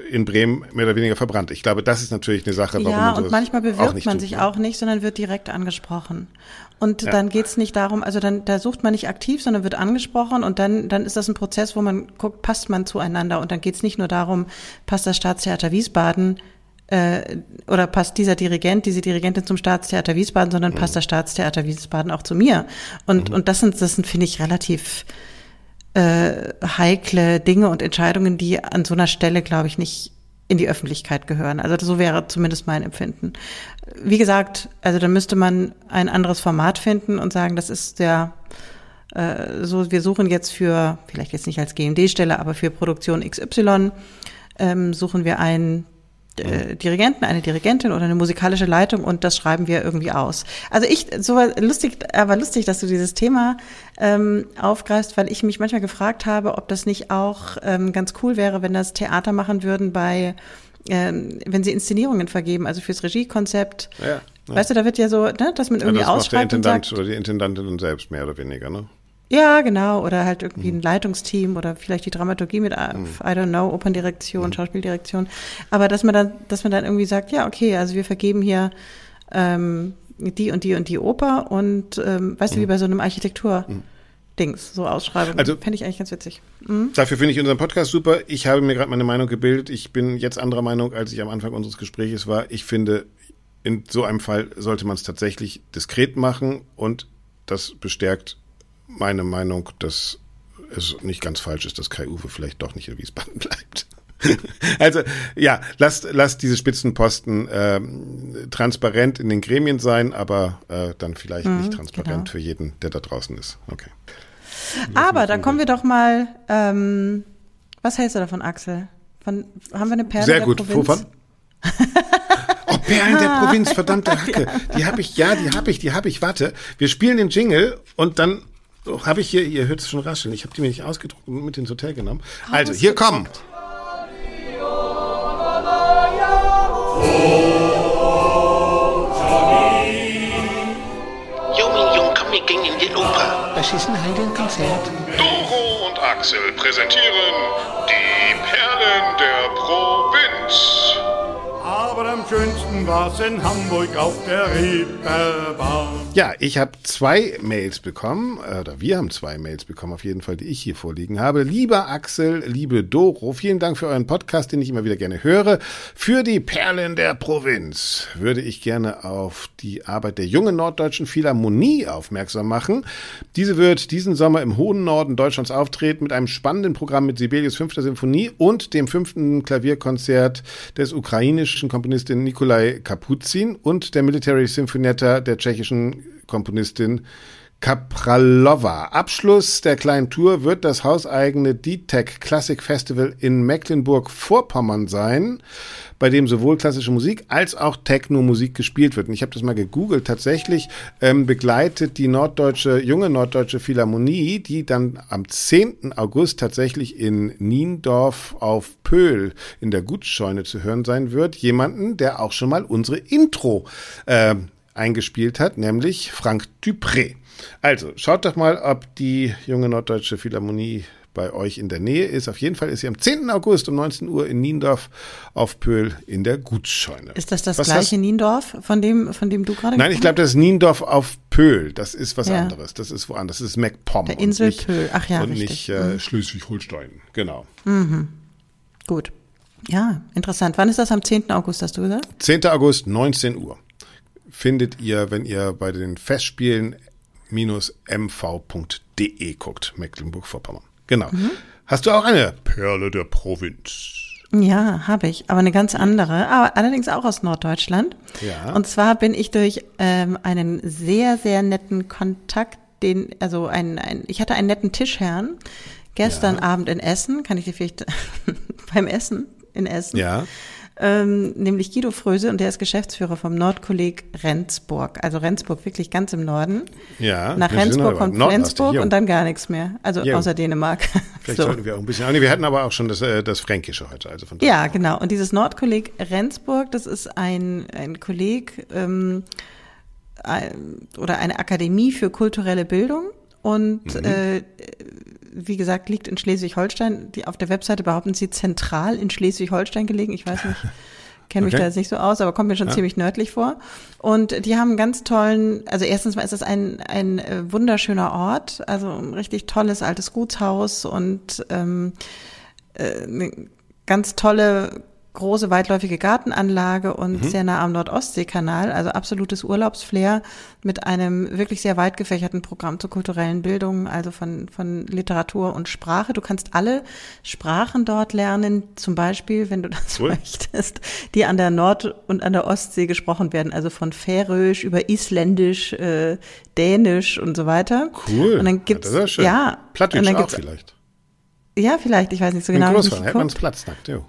in Bremen mehr oder weniger verbrannt. Ich glaube, das ist natürlich eine Sache, warum Ja, und manchmal bewirbt man sich ne? auch nicht, sondern wird direkt angesprochen. Und ja. dann geht's nicht darum, also dann da sucht man nicht aktiv, sondern wird angesprochen und dann, dann ist das ein Prozess, wo man guckt, passt man zueinander und dann geht's nicht nur darum, passt das Staatstheater Wiesbaden äh, oder passt dieser Dirigent, diese Dirigentin zum Staatstheater Wiesbaden, sondern mhm. passt das Staatstheater Wiesbaden auch zu mir. Und, mhm. und das sind, das sind, finde ich, relativ äh, heikle Dinge und Entscheidungen, die an so einer Stelle, glaube ich, nicht in die Öffentlichkeit gehören. Also so wäre zumindest mein Empfinden. Wie gesagt, also da müsste man ein anderes Format finden und sagen, das ist der äh, so, wir suchen jetzt für, vielleicht jetzt nicht als GMD-Stelle, aber für Produktion XY ähm, suchen wir einen äh, Dirigenten, eine Dirigentin oder eine musikalische Leitung und das schreiben wir irgendwie aus. Also ich, so lustig, aber lustig, dass du dieses Thema ähm, aufgreifst, weil ich mich manchmal gefragt habe, ob das nicht auch ähm, ganz cool wäre, wenn das Theater machen würden bei ähm, wenn sie Inszenierungen vergeben, also fürs Regiekonzept. Ja, ja. Weißt du, da wird ja so, ne, dass man irgendwie ja, das ausschreibt. Macht der Intendant oder die Intendantin selbst mehr oder weniger, ne? Ja, genau. Oder halt irgendwie ein mhm. Leitungsteam oder vielleicht die Dramaturgie mit, äh, mhm. I don't know, Operndirektion, mhm. Schauspieldirektion. Aber dass man dann, dass man dann irgendwie sagt, ja, okay, also wir vergeben hier ähm, die und die und die Oper und ähm, weißt du, wie bei so einem Architektur. Dings, so Ausschreibungen. Also, Fände ich eigentlich ganz witzig. Mhm. Dafür finde ich unseren Podcast super. Ich habe mir gerade meine Meinung gebildet. Ich bin jetzt anderer Meinung, als ich am Anfang unseres Gesprächs war. Ich finde, in so einem Fall sollte man es tatsächlich diskret machen und das bestärkt meine Meinung, dass es nicht ganz falsch ist, dass Kai Uwe vielleicht doch nicht in Wiesbaden [laughs] bleibt. also ja, lasst, lasst diese Spitzenposten äh, transparent in den Gremien sein, aber äh, dann vielleicht mhm, nicht transparent genau. für jeden, der da draußen ist. Okay. aber dann kommen wir doch mal. Ähm, was hältst du davon, Axel? Von, haben wir eine Perle Sehr gut. Wovon? [laughs] Perlen der Provinz, verdammte Hacke. Die habe ich, ja, die habe ich, die habe ich. Warte, wir spielen den Jingle und dann habe ich hier, ihr hört es schon rascheln. Ich habe die mir nicht ausgedruckt und mit ins Hotel genommen. Also, hier kommen. Junge, Jung, komm, wir gehen in die Oper. Was ist denn heute ein Konzert? Doro und Axel präsentieren die Perlen der Provinz. War's in Hamburg auf der Reeperbahn. Ja, ich habe zwei Mails bekommen, oder wir haben zwei Mails bekommen, auf jeden Fall, die ich hier vorliegen habe. Lieber Axel, liebe Doro, vielen Dank für euren Podcast, den ich immer wieder gerne höre. Für die Perlen der Provinz würde ich gerne auf die Arbeit der jungen norddeutschen Philharmonie aufmerksam machen. Diese wird diesen Sommer im hohen Norden Deutschlands auftreten mit einem spannenden Programm mit Sibelius fünfter Symphonie und dem fünften Klavierkonzert des ukrainischen Komponistin Nikolai Kapuzin und der Military Symphonietta der tschechischen Komponistin Kapralova. Abschluss der kleinen Tour wird das hauseigene D-Tech Classic Festival in Mecklenburg-Vorpommern sein, bei dem sowohl klassische Musik als auch Techno-Musik gespielt wird. Und ich habe das mal gegoogelt. Tatsächlich ähm, begleitet die norddeutsche, junge norddeutsche Philharmonie, die dann am 10. August tatsächlich in Niendorf auf Pöhl in der Gutscheune zu hören sein wird, jemanden, der auch schon mal unsere Intro äh, eingespielt hat, nämlich Frank Dupré. Also, schaut doch mal, ob die junge Norddeutsche Philharmonie bei euch in der Nähe ist. Auf jeden Fall ist sie am 10. August um 19 Uhr in Niendorf auf Pöhl in der Gutscheune. Ist das das Was gleiche hast- Niendorf, von dem, von dem du gerade Nein, ich glaube, das ist Niendorf auf Pöhl. Das ist was Ja. anderes. Das ist woanders. Das ist MacPom. Der Insel nicht, Pöhl. Ach ja, Und richtig. nicht äh, Schleswig-Holstein. Genau. hast? Gut. Ja, interessant. Wann ist das? Am 10. August, hast du gesagt? 10. August, 19 Uhr. Findet ihr, wenn ihr bei den Festspielen mv.de guckt, Mecklenburg-Vorpommern. Genau. Mhm. Hast du auch eine Perle der Provinz? Ja, habe ich, aber eine ganz andere, aber allerdings auch aus Norddeutschland. Ja. Und zwar bin ich durch ähm, einen sehr, sehr netten Kontakt, den, also ein, ein, ich hatte einen netten Tischherrn gestern Abend in Essen, kann ich dir vielleicht [laughs] beim Essen in Essen, Ja. Ähm, nämlich Guido Fröse und der ist Geschäftsführer vom Nordkolleg Rendsburg. Also Rendsburg wirklich ganz im Norden. Ja. Nach Rendsburg kommt. Flensburg und dann gar nichts mehr. Also Jo. außer Dänemark. [laughs] Vielleicht So. sollten wir auch ein bisschen. Nee, wir hatten aber auch schon das, äh, das Fränkische heute. Also von Ja, genau. Und dieses Nordkolleg Rendsburg, das ist ein, ein Kolleg ähm, ein, oder eine Akademie für kulturelle Bildung. Und äh, wie gesagt, liegt in Schleswig-Holstein. Die auf der Webseite behaupten sie zentral in Schleswig-Holstein gelegen. Ich weiß nicht, [laughs] kenne mich Okay. da jetzt nicht so aus, aber kommt mir schon ziemlich nördlich vor. Und die haben einen ganz tollen, also erstens mal ist es ein, ein äh, wunderschöner Ort, also ein richtig tolles altes Gutshaus und ähm, äh, eine ganz tolle große weitläufige Gartenanlage und sehr nah am Nordostseekanal, also absolutes Urlaubsflair mit einem wirklich sehr weit gefächerten Programm zur kulturellen Bildung, also von, von Literatur und Sprache. Du kannst alle Sprachen dort lernen, zum Beispiel, wenn du das Cool. möchtest, die an der Nord- und an der Ostsee gesprochen werden, also von Färöisch über Isländisch, äh, Dänisch und so weiter. Cool. Und dann gibt's, ja, das ist schön. ja, Plattdeutsch auch vielleicht. ja, vielleicht, ich weiß nicht so Bin genau. Großvater, hätte man geguckt. Platz nackt, jo.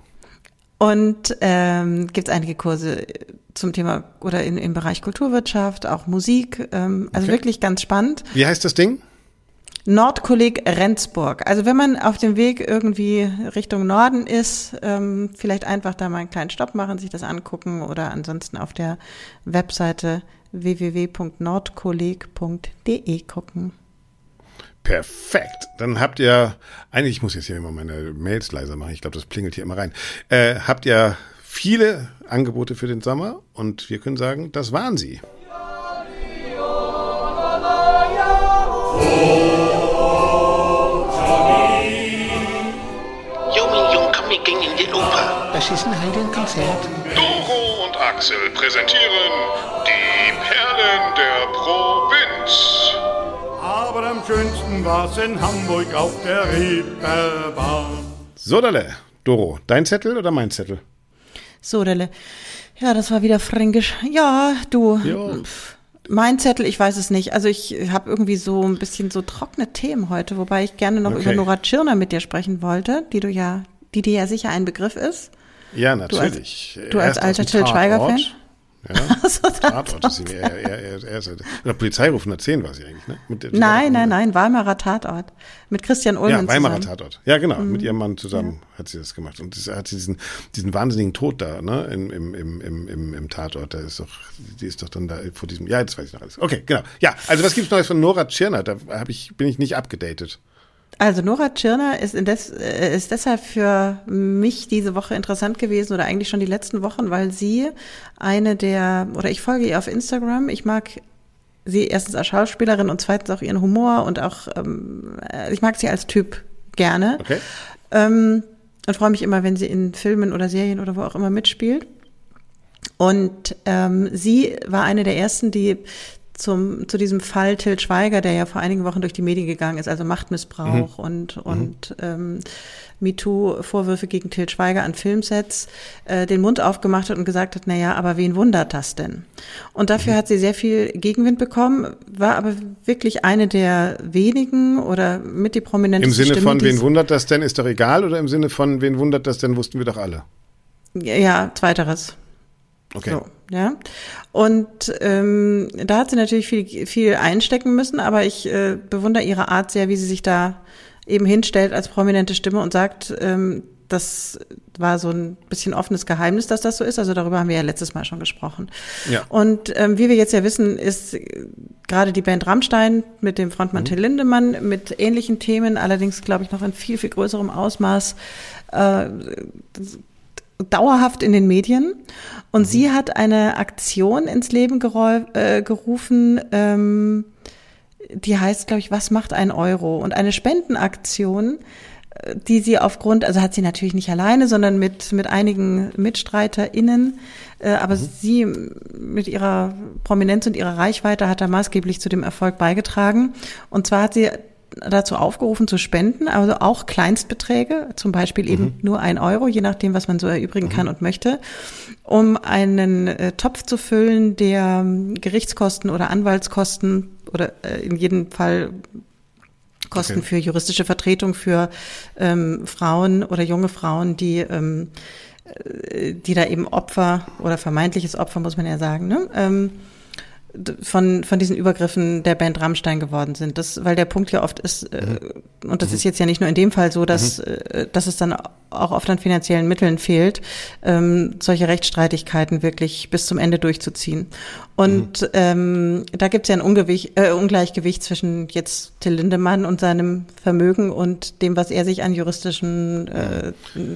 Und ähm, gibt es einige Kurse zum Thema oder in, im Bereich Kulturwirtschaft, auch Musik. Ähm, also Okay. wirklich ganz spannend. Wie heißt das Ding? Nordkolleg Rendsburg. Also wenn man auf dem Weg irgendwie Richtung Norden ist, ähm, vielleicht einfach da mal einen kleinen Stopp machen, sich das angucken oder ansonsten auf der Webseite www.nordkolleg.de gucken. Perfekt. Dann habt ihr, eigentlich, ich muss jetzt hier immer meine Mails leiser machen, ich glaube, das plingelt hier immer rein. Äh, habt ihr viele Angebote für den Sommer und wir können sagen, das waren sie. Junge, Jung, komm, wir gehen in die Oper. Was ist ein Konzert? Doro und Axel präsentieren die Perlen der Provinz. Aber am schönsten war's in Hamburg auf der Reeperbahn. So, Dalle. Doro, dein Zettel oder mein Zettel? So, Delle. Ja, das war wieder fränkisch. Ja, du. Jo. Mein Zettel, ich weiß es nicht. Also ich habe irgendwie so ein bisschen so trockene Themen heute, wobei ich gerne noch Okay. über Nora Tschirner mit dir sprechen wollte, die du ja, die dir ja sicher ein Begriff ist. Ja, als- natürlich. du als Erst aus alter Till Schweiger-Fan? [laughs] Tatort. Ja? Also, Tatort ist sie. Er, er, er, er ist, oder Polizeiruf 110 war sie eigentlich, ne? Mit Nein, nein, nein, Weimarer Tatort. Mit Christian Ullmann Ja, Weimarer zusammen. Tatort. Ja, genau. Mit ihrem Mann zusammen hat sie das gemacht. Und das, hat sie diesen, diesen wahnsinnigen Tod da, ne, im, im, im, im, im, im Tatort. Da ist doch, die ist doch dann da vor diesem, ja, jetzt weiß ich noch alles. Okay, genau. Ja, also was gibt's Neues von Nora Tschirner? Da hab ich, bin ich nicht abgedatet. Also Nora Tschirner ist, indes, äh, ist deshalb für mich diese Woche interessant gewesen oder eigentlich schon die letzten Wochen, weil sie eine der, oder ich folge ihr auf Instagram, ich mag sie erstens als Schauspielerin und zweitens auch ihren Humor und auch, ähm, äh, ich mag sie als Typ gerne. Okay. Ähm, und freue mich immer, wenn sie in Filmen oder Serien oder wo auch immer mitspielt. Und ähm, sie war eine der ersten, die zum, zu diesem Fall Till Schweiger, der ja vor einigen Wochen durch die Medien gegangen ist, also Machtmissbrauch und, und ähm, MeToo-Vorwürfe gegen Till Schweiger an Filmsets, äh, den Mund aufgemacht hat und gesagt hat, na ja, aber wen wundert das denn? Und dafür hat sie sehr viel Gegenwind bekommen, war aber wirklich eine der wenigen oder mit die Im prominenteste Sinne Stimme, von, wen wundert das denn, ist doch egal? Oder im Sinne von, wen wundert das denn, wussten wir doch alle? Ja, zweiteres. Okay. So, ja. Und ähm, da hat sie natürlich viel, viel einstecken müssen, aber ich äh, bewundere ihre Art sehr, wie sie sich da eben hinstellt als prominente Stimme und sagt, ähm, das war so ein bisschen offenes Geheimnis, dass das so ist. Also darüber haben wir ja letztes Mal schon gesprochen. Ja. Und ähm, wie wir jetzt ja wissen, ist gerade die Band Rammstein mit dem Frontmann Till Lindemann mit ähnlichen Themen, allerdings glaube ich noch in viel, viel größerem Ausmaß, äh, dauerhaft in den Medien. Und sie hat eine Aktion ins Leben äh, gerufen, ähm, die heißt, glaube ich, was macht ein Euro? Und eine Spendenaktion, äh, die sie aufgrund, also hat sie natürlich nicht alleine, sondern mit, mit einigen MitstreiterInnen, äh, aber sie mit ihrer Prominenz und ihrer Reichweite hat da maßgeblich zu dem Erfolg beigetragen. Und zwar hat sie dazu aufgerufen zu spenden, also auch Kleinstbeträge, zum Beispiel eben nur ein Euro, je nachdem, was man so erübrigen kann und möchte, um einen äh, Topf zu füllen, der ähm, Gerichtskosten oder Anwaltskosten oder äh, in jedem Fall Kosten Okay. für juristische Vertretung für ähm, Frauen oder junge Frauen, die ähm, äh, die da eben Opfer oder vermeintliches Opfer, muss man ja sagen, ne? ähm, von, von diesen Übergriffen der Band Rammstein geworden sind. Das, weil der Punkt ja oft ist, äh, und das ist jetzt ja nicht nur in dem Fall so, dass, äh, dass es dann auch oft an finanziellen Mitteln fehlt, ähm, solche Rechtsstreitigkeiten wirklich bis zum Ende durchzuziehen. Und ähm, da gibt es ja ein Ungewicht, äh, Ungleichgewicht zwischen jetzt Till Lindemann und seinem Vermögen und dem, was er sich an juristischen äh,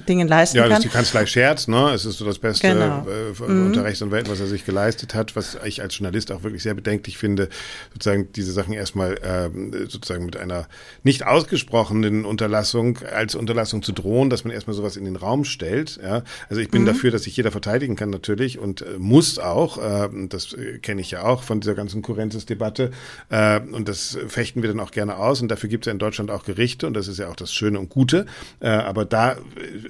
Dingen leisten Ja, das kann. ist die Kanzlei Scherz, ne? Es ist so das Beste Genau. äh, unter Rechtsanwälten, was er sich geleistet hat, was ich als Journalist auch wirklich sehr bedenklich finde, sozusagen diese Sachen erstmal ähm, sozusagen mit einer nicht ausgesprochenen Unterlassung als Unterlassung zu drohen, dass man erstmal sowas in den Raum stellt. Ja? Also ich bin dafür, dass sich jeder verteidigen kann natürlich und äh, muss auch. Äh, das äh, kenne ich ja auch von dieser ganzen Kurrentes-Debatte. Äh, und das fechten wir dann auch gerne aus. Und dafür gibt es ja in Deutschland auch Gerichte und das ist ja auch das Schöne und Gute. Äh, aber da äh,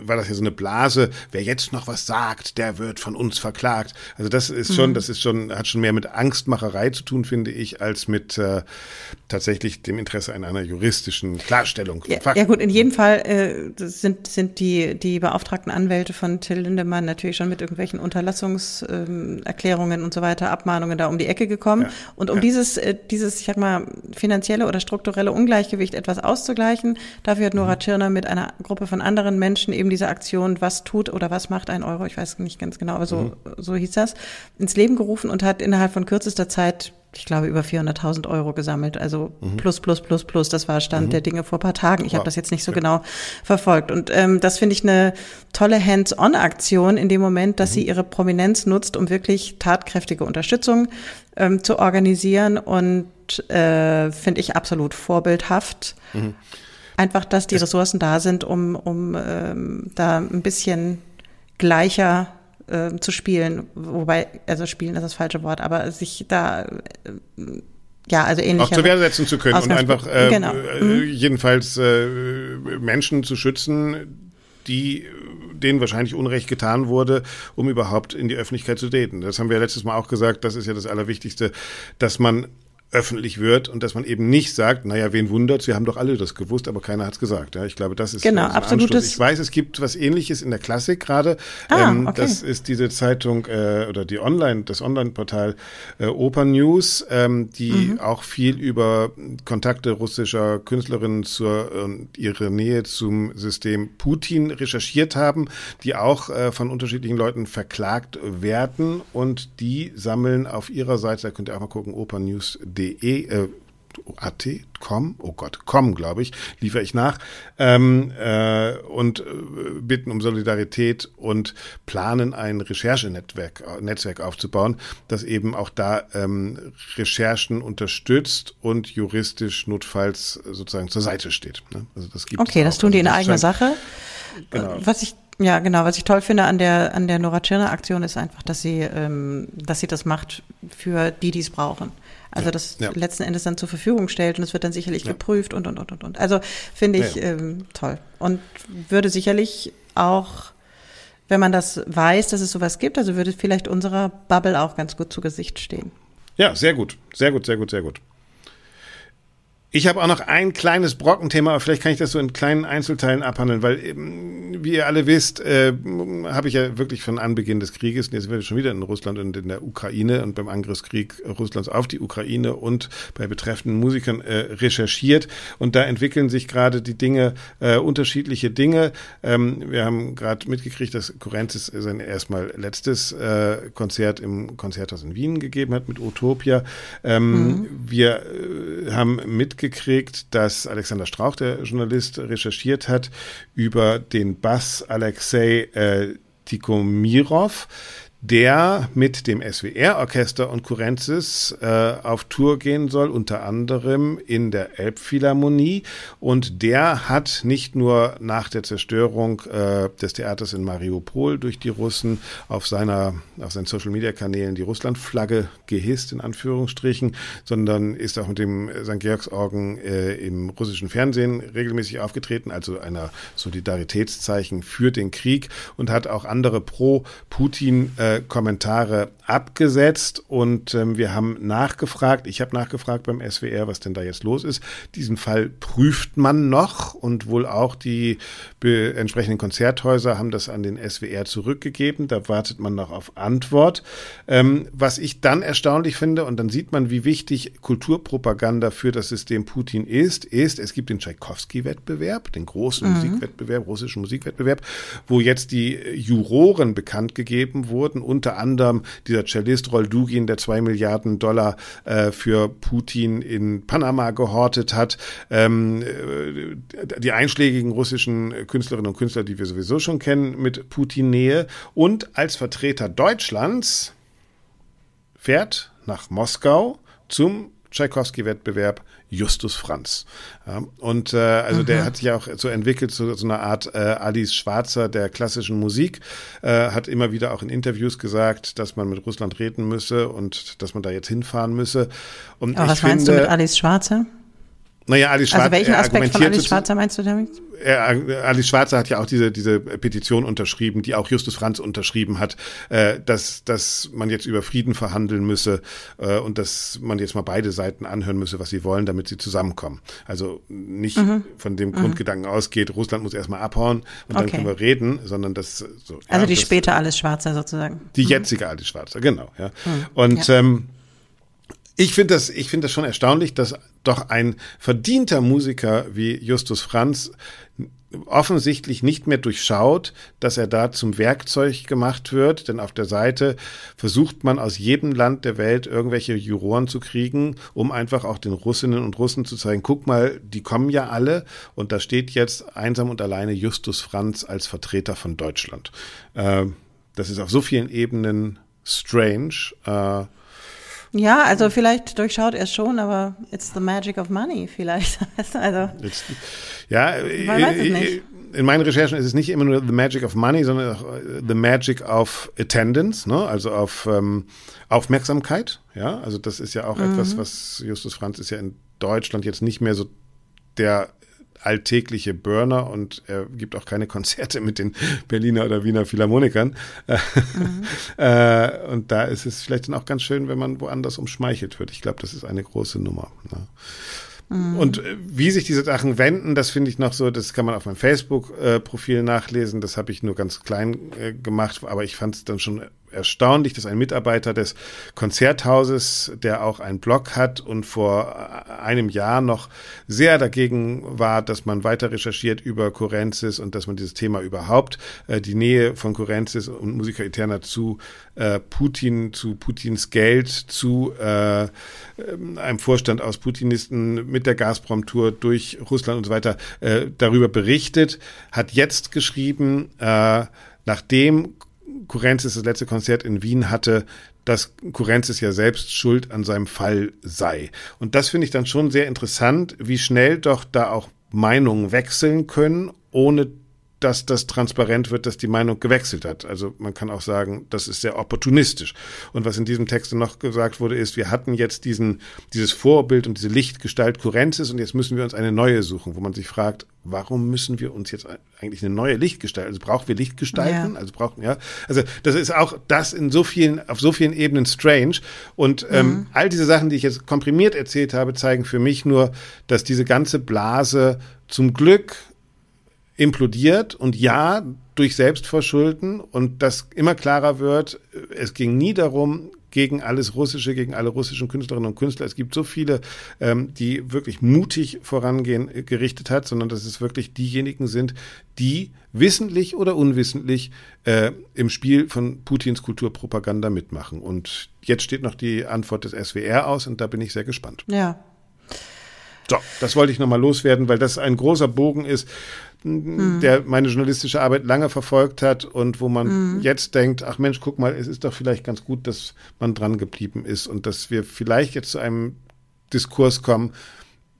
war das ja so eine Blase. Wer jetzt noch was sagt, der wird von uns verklagt. Also das ist schon, das ist schon, hat schon mehr mit Angstmacherei zu tun, finde ich, als mit äh, tatsächlich dem Interesse an einer juristischen Klarstellung. Ja, ja gut, in jedem Fall äh, sind, sind die, die beauftragten Anwälte von Till Lindemann natürlich schon mit irgendwelchen Unterlassungserklärungen ähm, und so weiter, Abmahnungen da um die Ecke gekommen. Ja, Und um ja. dieses, äh, dieses, ich sag mal, finanzielle oder strukturelle Ungleichgewicht etwas auszugleichen, dafür hat Mhm. Nora Tschirner mit einer Gruppe von anderen Menschen eben diese Aktion, was tut oder was macht ein Euro, ich weiß nicht ganz genau, aber so, Mhm. so hieß das, ins Leben gerufen und hat innerhalb von kürzester Zeit ich glaube, über 400.000 Euro gesammelt. Also plus, plus, plus, plus. Das war Stand der Dinge vor ein paar Tagen. Ich Wow. habe das jetzt nicht so genau verfolgt. Und ähm, das finde ich eine tolle Hands-on-Aktion in dem Moment, dass sie ihre Prominenz nutzt, um wirklich tatkräftige Unterstützung ähm, zu organisieren. Und äh, finde ich absolut vorbildhaft. Einfach, dass die Ressourcen da sind, um, um ähm, da ein bisschen gleicher ähm, zu spielen, wobei, also spielen ist das falsche Wort, aber sich da, äh, ja, also ähnlich. auch zur Wehr setzen zu können und einfach äh, Genau. äh, jedenfalls äh, Menschen zu schützen, die denen wahrscheinlich Unrecht getan wurde, um überhaupt in die Öffentlichkeit zu treten. Das haben wir ja letztes Mal auch gesagt, das ist ja das Allerwichtigste, dass man öffentlich wird und dass man eben nicht sagt, naja, wen wundert's, wir haben doch alle das gewusst, aber keiner hat's gesagt. Ja, ich glaube, das ist Genau, absolutes-. Ich weiß, es gibt was ähnliches in der Klassik gerade. Ah, ähm, okay. Das ist diese Zeitung äh, oder die Online, das Online-Portal äh, Oper News, ähm, die Mhm. auch viel über Kontakte russischer Künstlerinnen zur und ihre Nähe zum System Putin recherchiert haben, die auch äh, von unterschiedlichen Leuten verklagt werden und die sammeln auf ihrer Seite, da könnt ihr auch mal gucken, opernews.de, äh, AT, com, oh Gott, com, glaube ich, liefere ich nach, ähm, äh, und äh, bitten um Solidarität und planen ein Recherchenetzwerk äh, Netzwerk aufzubauen, das eben auch da ähm, Recherchen unterstützt und juristisch notfalls sozusagen zur Seite steht. Ne? Also das gibt Okay, das tun die in eigener Sache. Genau. Was ich ja genau, was ich toll finde an der an der Nora Tschirner Aktion ist einfach, dass sie ähm, dass sie das macht für die, die es brauchen. Also das ja. letzten Endes dann zur Verfügung stellt und es wird dann sicherlich Ja. geprüft und und und und und. Also finde ich. Ähm, toll und würde sicherlich auch wenn man das weiß, dass es sowas gibt, also würde vielleicht unserer Bubble auch ganz gut zu Gesicht stehen. Ja, sehr gut, sehr gut, sehr gut, sehr gut. Ich habe auch noch ein kleines Brockenthema, aber vielleicht kann ich das so in kleinen Einzelteilen abhandeln, weil, ähm, wie ihr alle wisst, äh, habe ich ja wirklich von Anbeginn des Krieges, jetzt sind wir schon wieder in Russland und in der Ukraine und beim Angriffskrieg Russlands auf die Ukraine und bei betreffenden Musikern äh, recherchiert. Und da entwickeln sich gerade die Dinge, äh, unterschiedliche Dinge. Ähm, wir haben gerade mitgekriegt, dass Kurenzis sein erstmal letztes äh, Konzert im Konzerthaus in Wien gegeben hat mit Utopia. Ähm, Wir äh, haben mitgekriegt, dass Alexander Strauch, der Journalist, recherchiert hat über den Bass Alexei äh, Tikomirov, der mit dem SWR-Orchester und Kurenzis äh, auf Tour gehen soll, unter anderem in der Elbphilharmonie. Und der hat nicht nur nach der Zerstörung äh, des Theaters in Mariupol durch die Russen auf seiner auf seinen Social-Media-Kanälen die Russlandflagge gehisst, in Anführungsstrichen, sondern ist auch mit dem St. Georgsorgen äh, im russischen Fernsehen regelmäßig aufgetreten, also einer Solidaritätszeichen für den Krieg und hat auch andere Pro-Putin-Kommentare abgesetzt. Und ähm, wir haben nachgefragt, ich habe nachgefragt beim SWR, was denn da jetzt los ist. Diesen Fall prüft man noch und wohl auch die entsprechenden Konzerthäuser haben das an den SWR zurückgegeben. Da wartet man noch auf Antwort. Ähm, was ich dann erstaunlich finde, und dann sieht man, wie wichtig Kulturpropaganda für das System Putin ist, ist, es gibt den Tschaikowski-Wettbewerb, den großen Musikwettbewerb, russischen Musikwettbewerb, wo jetzt die Juroren bekannt gegeben wurden, unter anderem dieser Cellist Roldugin, der zwei Milliarden Dollar äh, für Putin in Panama gehortet hat, ähm, äh, die einschlägigen russischen Künstlerinnen und Künstler, die wir sowieso schon kennen, mit Putin-Nähe und als Vertreter Deutschlands fährt nach Moskau zum Tschaikowski-Wettbewerb Justus Franz. Ja, und äh, also der hat sich auch so entwickelt zu so einer Art äh, Alice Schwarzer der klassischen Musik, äh, hat immer wieder auch in Interviews gesagt, dass man mit Russland reden müsse und dass man da jetzt hinfahren müsse. Und Aber was meinst du finde, mit Alice Schwarzer? Naja, Alice Schwarzer Also welchen Aspekt von sozu- Schwarzer meinst du damit? er, Alice Schwarzer hat ja auch diese, diese Petition unterschrieben, die auch Justus Franz unterschrieben hat, äh, dass, dass man jetzt über Frieden verhandeln müsse äh, und dass man jetzt mal beide Seiten anhören müsse, was sie wollen, damit sie zusammenkommen. Also nicht Mhm. von dem Grundgedanken ausgeht, Russland muss erstmal abhauen und dann Okay. können wir reden, sondern das so. Also ja, die das, später Alice Schwarzer sozusagen. die jetzige Alice Schwarzer, genau. Ja. Und Ja. ähm, ich finde das, ich finde das schon erstaunlich, dass doch ein verdienter Musiker wie Justus Franz offensichtlich nicht mehr durchschaut, dass er da zum Werkzeug gemacht wird, denn auf der Seite versucht man aus jedem Land der Welt irgendwelche Juroren zu kriegen, um einfach auch den Russinnen und Russen zu zeigen, guck mal, die kommen ja alle und da steht jetzt einsam und alleine Justus Franz als Vertreter von Deutschland. Äh, das ist auf so vielen Ebenen strange. Ja, also vielleicht durchschaut er es schon, aber it's the magic of money vielleicht. [laughs] Also Jetzt, ja, Man weiß es nicht. in meinen Recherchen ist es nicht immer nur the magic of money, sondern auch äh, the magic of attendance, ne? also auf ähm, Aufmerksamkeit. Ja, also das ist ja auch Mhm. etwas, was Justus Franz ist ja in Deutschland jetzt nicht mehr so der alltägliche Burner und er gibt auch keine Konzerte mit den Berliner oder Wiener Philharmonikern. Mhm. [laughs] äh, und da ist es vielleicht dann auch ganz schön, wenn man woanders umschmeichelt wird. Ich glaube, das ist eine große Nummer. Ne? Und äh, wie sich diese Sachen wenden, das finde ich noch so, das kann man auf meinem Facebook-Profil äh, nachlesen. Das habe ich nur ganz klein äh, gemacht, aber ich fand es dann schon erstaunlich, dass ein Mitarbeiter des Konzerthauses, der auch einen Blog hat und vor einem Jahr noch sehr dagegen war, dass man weiter recherchiert über Kurenzis und dass man dieses Thema überhaupt, äh, die Nähe von Kurenzis und Musiker Eterna zu äh, Putin, zu Putins Geld, zu äh, ähm, einem Vorstand aus Putinisten mit der Gazprom-Tour durch Russland und so weiter äh, darüber berichtet, hat jetzt geschrieben, äh, nachdem Kurenzis das letzte Konzert in Wien hatte, dass Kurenzis ja selbst schuld an seinem Fall sei. Und das finde ich dann schon sehr interessant, wie schnell doch da auch Meinungen wechseln können, ohne dass das transparent wird, dass die Meinung gewechselt hat. Also man kann auch sagen, das ist sehr opportunistisch. Und was in diesem Text noch gesagt wurde, ist, wir hatten jetzt diesen, dieses Vorbild und diese Lichtgestalt Kurenzis und jetzt müssen wir uns eine neue suchen, wo man sich fragt, warum müssen wir uns jetzt eigentlich eine neue Lichtgestalt, also brauchen wir Lichtgestalten, ja. also brauchen, ja, also das ist auch das in so vielen, auf so vielen Ebenen strange und ähm, mhm. all diese Sachen, die ich jetzt komprimiert erzählt habe, zeigen für mich nur, dass diese ganze Blase zum Glück implodiert und ja, durch Selbstverschulden und das immer klarer wird, es ging nie darum, gegen alles Russische, gegen alle russischen Künstlerinnen und Künstler. Es gibt so viele, ähm, die wirklich mutig vorangehen, äh, gerichtet hat, sondern dass es wirklich diejenigen sind, die wissentlich oder unwissentlich äh, im Spiel von Putins Kulturpropaganda mitmachen. Und jetzt steht noch die Antwort des SWR aus und da bin ich sehr gespannt. Ja. So, das wollte ich nochmal loswerden, weil das ein großer Bogen ist, mhm. der meine journalistische Arbeit lange verfolgt hat und wo man mhm. jetzt denkt, ach Mensch, guck mal, es ist doch vielleicht ganz gut, dass man dran geblieben ist und dass wir vielleicht jetzt zu einem Diskurs kommen,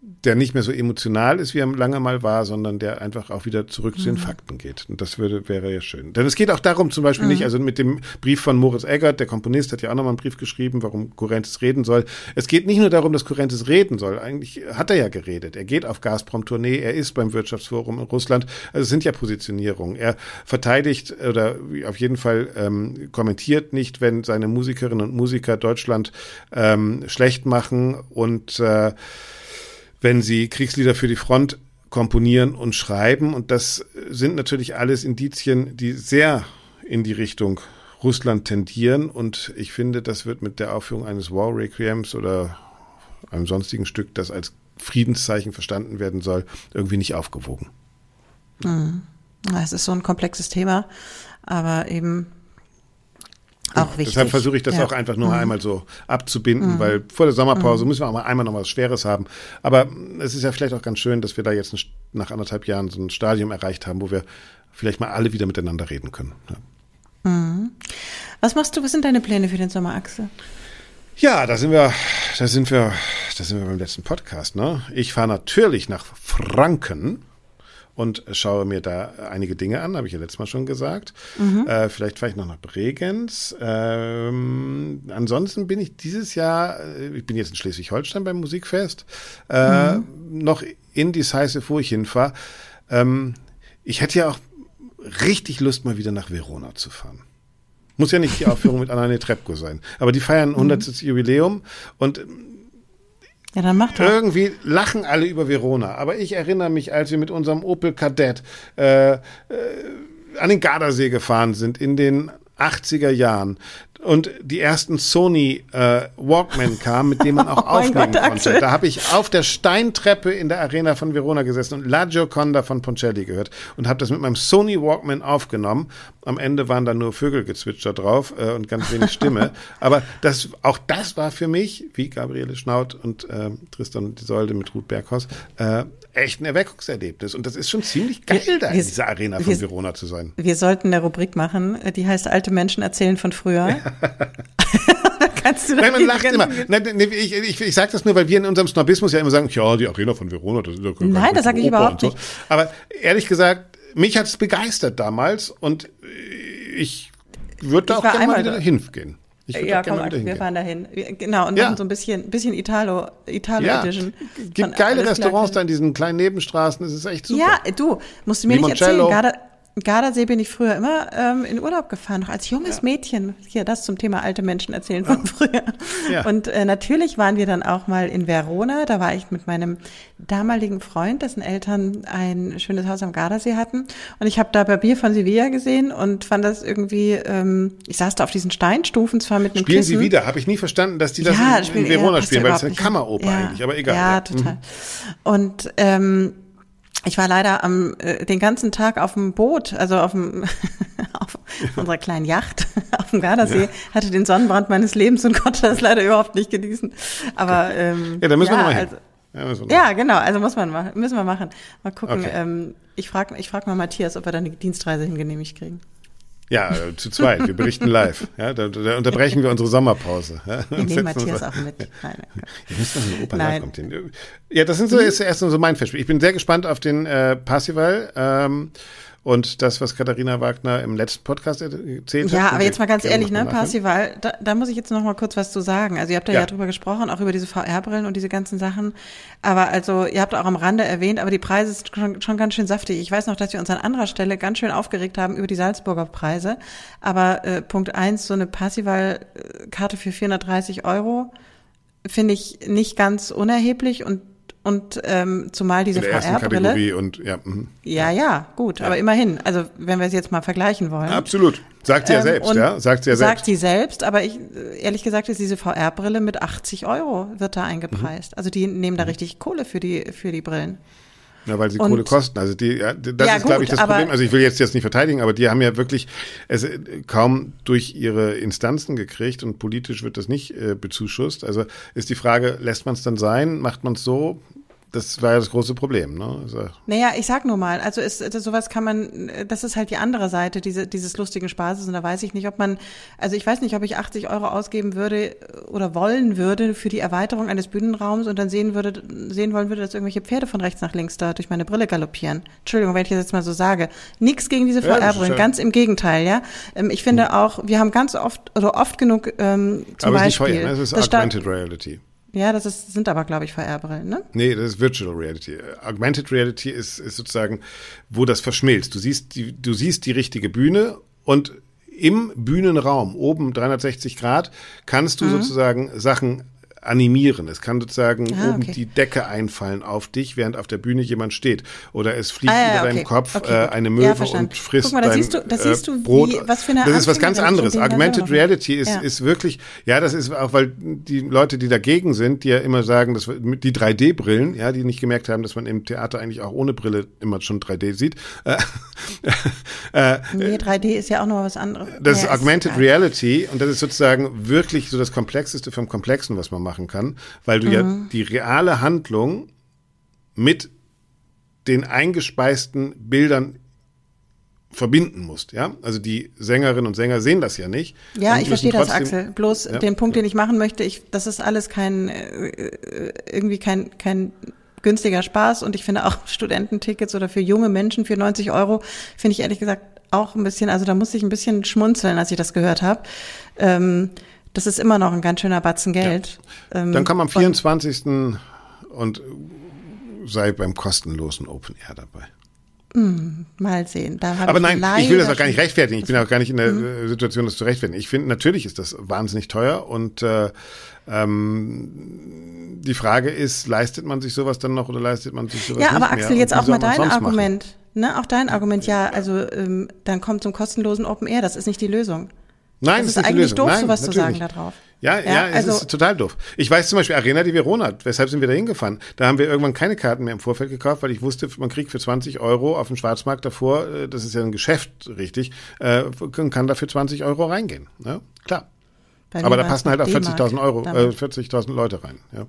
der nicht mehr so emotional ist, wie er lange mal war, sondern der einfach auch wieder zurück mhm. zu den mhm. Fakten geht. Und das würde, wäre ja schön. Denn es geht auch darum, zum Beispiel mhm. nicht, also mit dem Brief von Moritz Eggert, der Komponist, hat ja auch nochmal einen Brief geschrieben, warum Kurrentis reden soll. Es geht nicht nur darum, dass Kurrentis reden soll. Eigentlich hat er ja geredet. Er geht auf Gazprom-Tournee, er ist beim Wirtschaftsforum in Russland. Also es sind ja Positionierungen. Er verteidigt oder auf jeden Fall ähm, kommentiert nicht, wenn seine Musikerinnen und Musiker Deutschland ähm, schlecht machen und äh, wenn sie Kriegslieder für die Front komponieren und schreiben. Und das sind natürlich alles Indizien, die sehr in die Richtung Russland tendieren. Und ich finde, das wird mit der Aufführung eines War Requiems oder einem sonstigen Stück, das als Friedenszeichen verstanden werden soll, irgendwie nicht aufgewogen. Hm. Es ist so ein komplexes Thema, aber eben auch wichtig. Deshalb versuche ich das ja. auch einfach nur mhm. einmal so abzubinden, mhm. weil vor der Sommerpause mhm. müssen wir auch mal einmal noch was Schweres haben. Aber es ist ja vielleicht auch ganz schön, dass wir da jetzt nach anderthalb Jahren so ein Stadium erreicht haben, wo wir vielleicht mal alle wieder miteinander reden können. Ja. Mhm. Was machst du, was sind deine Pläne für den Sommer, Axel? Ja, da sind wir, da sind wir, da sind wir beim letzten Podcast, ne? Ich fahre natürlich nach Franken und schaue mir da einige Dinge an, habe ich ja letztes Mal schon gesagt. Mhm. Äh, vielleicht fahre ich noch nach Bregenz. Ähm, ansonsten bin ich dieses Jahr, äh, ich bin jetzt in Schleswig-Holstein beim Musikfest, äh, mhm. noch indecisive, wo ich hinfahre. Ähm, ich hätte ja auch richtig Lust, mal wieder nach Verona zu fahren. Muss ja nicht die Aufführung [laughs] mit Anna Netrebko sein. Aber die feiern 100. Mhm. Jubiläum und ja, dann macht doch. Irgendwie lachen alle über Verona. Aber ich erinnere mich, als wir mit unserem Opel Kadett äh, äh, an den Gardasee gefahren sind in den 80er Jahren und die ersten Sony äh, Walkman kamen, mit denen man auch [laughs] oh aufnehmen Gott, konnte. Da habe ich auf der Steintreppe in der Arena von Verona gesessen und La Gioconda von Poncelli gehört und habe das mit meinem Sony Walkman aufgenommen. Am Ende waren da nur Vögelgezwitscher drauf äh, und ganz wenig Stimme. [laughs] Aber das, auch das war für mich, wie Gabriele Schnaut und äh, Tristan Solde mit Ruth Berghaus, äh, echt ein Erweckungserlebnis. Und das ist schon ziemlich geil, wir, da in dieser Arena von wir, Verona zu sein. Wir sollten eine Rubrik machen, die heißt Alte Menschen erzählen von früher. [laughs] kannst du Nein, man lacht immer. Nein, ich, ich, ich sage das nur, weil wir in unserem Snobismus ja immer sagen, ja, die Arena von Verona, das ist ja Nein, das sage ich überhaupt so. nicht. Aber ehrlich gesagt, mich hat es begeistert damals und ich würde da auch gerne mal wieder hingehen. Ich würd ja, da komm, wir hingehen. fahren dahin. Genau, und Ja. machen so ein bisschen, bisschen Italo, Italo Ja, Edition. gibt geile Restaurants da in diesen kleinen Nebenstraßen, das ist echt super. Ja, du, musst du mir nicht Limoncello. erzählen. Garda, Gardasee bin ich früher immer ähm, in Urlaub gefahren, noch als junges Mädchen. Hier, das zum Thema alte Menschen erzählen von früher. Ja. Und äh, natürlich waren wir dann auch mal in Verona. Da war ich mit meinem damaligen Freund, dessen Eltern ein schönes Haus am Gardasee hatten. Und ich habe da Barbier von Sevilla gesehen und fand das irgendwie, ähm, ich saß da auf diesen Steinstufen, zwar mit einem Spielen Kissen. sie wieder? Habe ich nie verstanden, dass die das Ja, in, in Verona ja, spielen, ja weil es eine. Kammeroper ja. eigentlich, aber egal. Ja, ja. total. Und ähm, ich war leider am äh, den ganzen Tag auf dem Boot, also auf dem [laughs] auf unserer kleinen Yacht [laughs] auf dem Gardasee, hatte den Sonnenbrand meines Lebens und konnte das leider überhaupt nicht genießen. Aber ähm, Ja, da müssen wir ja, noch mal hin. also, Ja, wir noch ja, genau, also muss man machen, müssen wir machen. Mal gucken. Okay. Ähm, ich frage ich frag mal Matthias, ob wir da eine Dienstreise hingenehmigt kriegen. Ja, zu zweit. Wir berichten live. Ja, da, da unterbrechen wir unsere Sommerpause. Ja, Wir nehmen Matthias auch mit. [laughs] Nein. Ihr müsst noch in Oper Nein. live. Ja, das sind so ist erst so mein Festspiel. Ich bin sehr gespannt auf den äh, Passival ähm, und das, was Katharina Wagner im letzten Podcast erzählt hat. Ja, aber jetzt mal ganz ehrlich, ne. Parsival, da, da muss ich jetzt noch mal kurz was zu sagen. Also ihr habt da ja, Ja. drüber gesprochen, auch über diese VR-Brillen und diese ganzen Sachen. Aber also, ihr habt auch am Rande erwähnt, aber die Preise sind schon, schon ganz schön saftig. Ich weiß noch, dass wir uns an anderer Stelle ganz schön aufgeregt haben über die Salzburger Preise. Aber äh, Punkt eins, so eine Parsival-Karte für 430 Euro finde ich nicht ganz unerheblich und und ähm, zumal diese VR-Brille. Und ja, mhm. Ja, ja, gut, aber immerhin. Also wenn wir es jetzt mal vergleichen wollen. absolut. Sagt sie ja Ähm, selbst, ja, sagt sie ja Sagt selbst. sie selbst, aber ich, ehrlich gesagt ist diese VR-Brille mit 80 Euro wird da eingepreist. Also die nehmen Mhm. da richtig Kohle für die, für die Brillen. Ja, weil sie Und- Kohle kosten. Also die, ja, das Ja, ist, glaube ich, das aber- Problem. Also ich will jetzt jetzt nicht verteidigen, aber die haben ja wirklich es kaum durch ihre Instanzen gekriegt und politisch wird das nicht äh, bezuschusst. Also ist die Frage, lässt man es dann sein? Macht man es so? Das war ja das große Problem. Ne? Also, Naja, ich sag nur mal, also ist, das- sowas kann man, das ist halt die andere Seite diese, dieses lustigen Spaßes und da weiß ich nicht, ob man, also ich weiß nicht, ob ich 80 Euro ausgeben würde oder wollen würde für die Erweiterung eines Bühnenraums und dann sehen würde, sehen wollen würde, dass irgendwelche Pferde von rechts nach links da durch meine Brille galoppieren. Entschuldigung, wenn ich das jetzt mal so sage. Nix gegen diese VR-Brillen, ja- ganz im Gegenteil, ja. Ähm, Ich finde auch, wir haben ganz oft oder oft genug ähm, zum aber es ist nicht Beispiel. teuer, ne? es ist Augmented Reality. Ja, das ist, sind aber, glaube ich, VR-Brillen, ne? Nee, das ist Virtual Reality. Augmented Reality ist, ist sozusagen, wo das verschmilzt. Du siehst die, du siehst die richtige Bühne und im Bühnenraum, oben 360 Grad, kannst du Mhm. sozusagen Sachen animieren. Es kann sozusagen Ah, oben okay. die Decke einfallen auf dich, während auf der Bühne jemand steht. Oder es fliegt Ah, ja, über okay. deinen Kopf Okay, äh, eine Ja, Möwe verstanden. und frisst Guck mal, dein siehst du- äh, siehst du, wie- Brot. was für eine das ist was ganz anderes. Augmented Reality ist, Ja. ist wirklich, ja, das ist auch, weil die Leute, die dagegen sind, die ja immer sagen, dass die 3D-Brillen, ja, die nicht gemerkt haben, dass man im Theater eigentlich auch ohne Brille immer schon 3D sieht. Äh, [laughs] äh, Nee, 3D ist ja auch noch was anderes. das ist Ja, Augmented. Reality und das ist sozusagen wirklich so das Komplexeste vom Komplexen, was man machen kann, weil du ja Mhm. die reale Handlung mit den eingespeisten Bildern verbinden musst, ja? Also die Sängerinnen und Sänger sehen das ja nicht. Ja, ich verstehe das, Axel. Bloß Ja, den Punkt, den ich machen möchte, ich, das ist alles kein, äh, irgendwie kein, kein günstiger Spaß und ich finde auch [laughs] Studententickets oder für junge Menschen für 90 Euro finde ich ehrlich gesagt auch ein bisschen, also da musste ich ein bisschen schmunzeln, als ich das gehört habe. Ähm, das ist immer noch ein ganz schöner Batzen Geld. Ähm, Dann komm am und- 24. und sei beim kostenlosen Open Air dabei. Mal sehen. Aber ich nein, ich leider will das auch gar nicht rechtfertigen. Ich bin auch gar nicht in der Mhm. äh, Situation, das zu rechtfertigen. Ich finde, natürlich ist das wahnsinnig teuer und äh, ähm, die Frage ist, leistet man sich sowas dann noch oder leistet man sich sowas Ja, nicht aber mehr? Axel, Und jetzt auch mal dein machen? Argument. Ne, auch dein Argument, ja, also ähm, dann kommt zum kostenlosen Open Air, das ist nicht die Lösung. Nein, Das das ist eigentlich Lösung. doof, Nein, sowas zu natürlich sagen nicht. da drauf. Ja, ja, Ja, es also- ist total doof. Ich weiß zum Beispiel Arena di Verona, weshalb sind wir da hingefahren? Da haben wir irgendwann keine Karten mehr im Vorfeld gekauft, weil ich wusste, man kriegt für 20 Euro auf dem Schwarzmarkt davor, äh, das ist ja ein Geschäft, richtig, äh, kann dafür 20 Euro reingehen. Ja, klar. Aber da passen halt auch 40.000 D-Mark Euro, äh, damals. 40.000 Leute rein. Ja.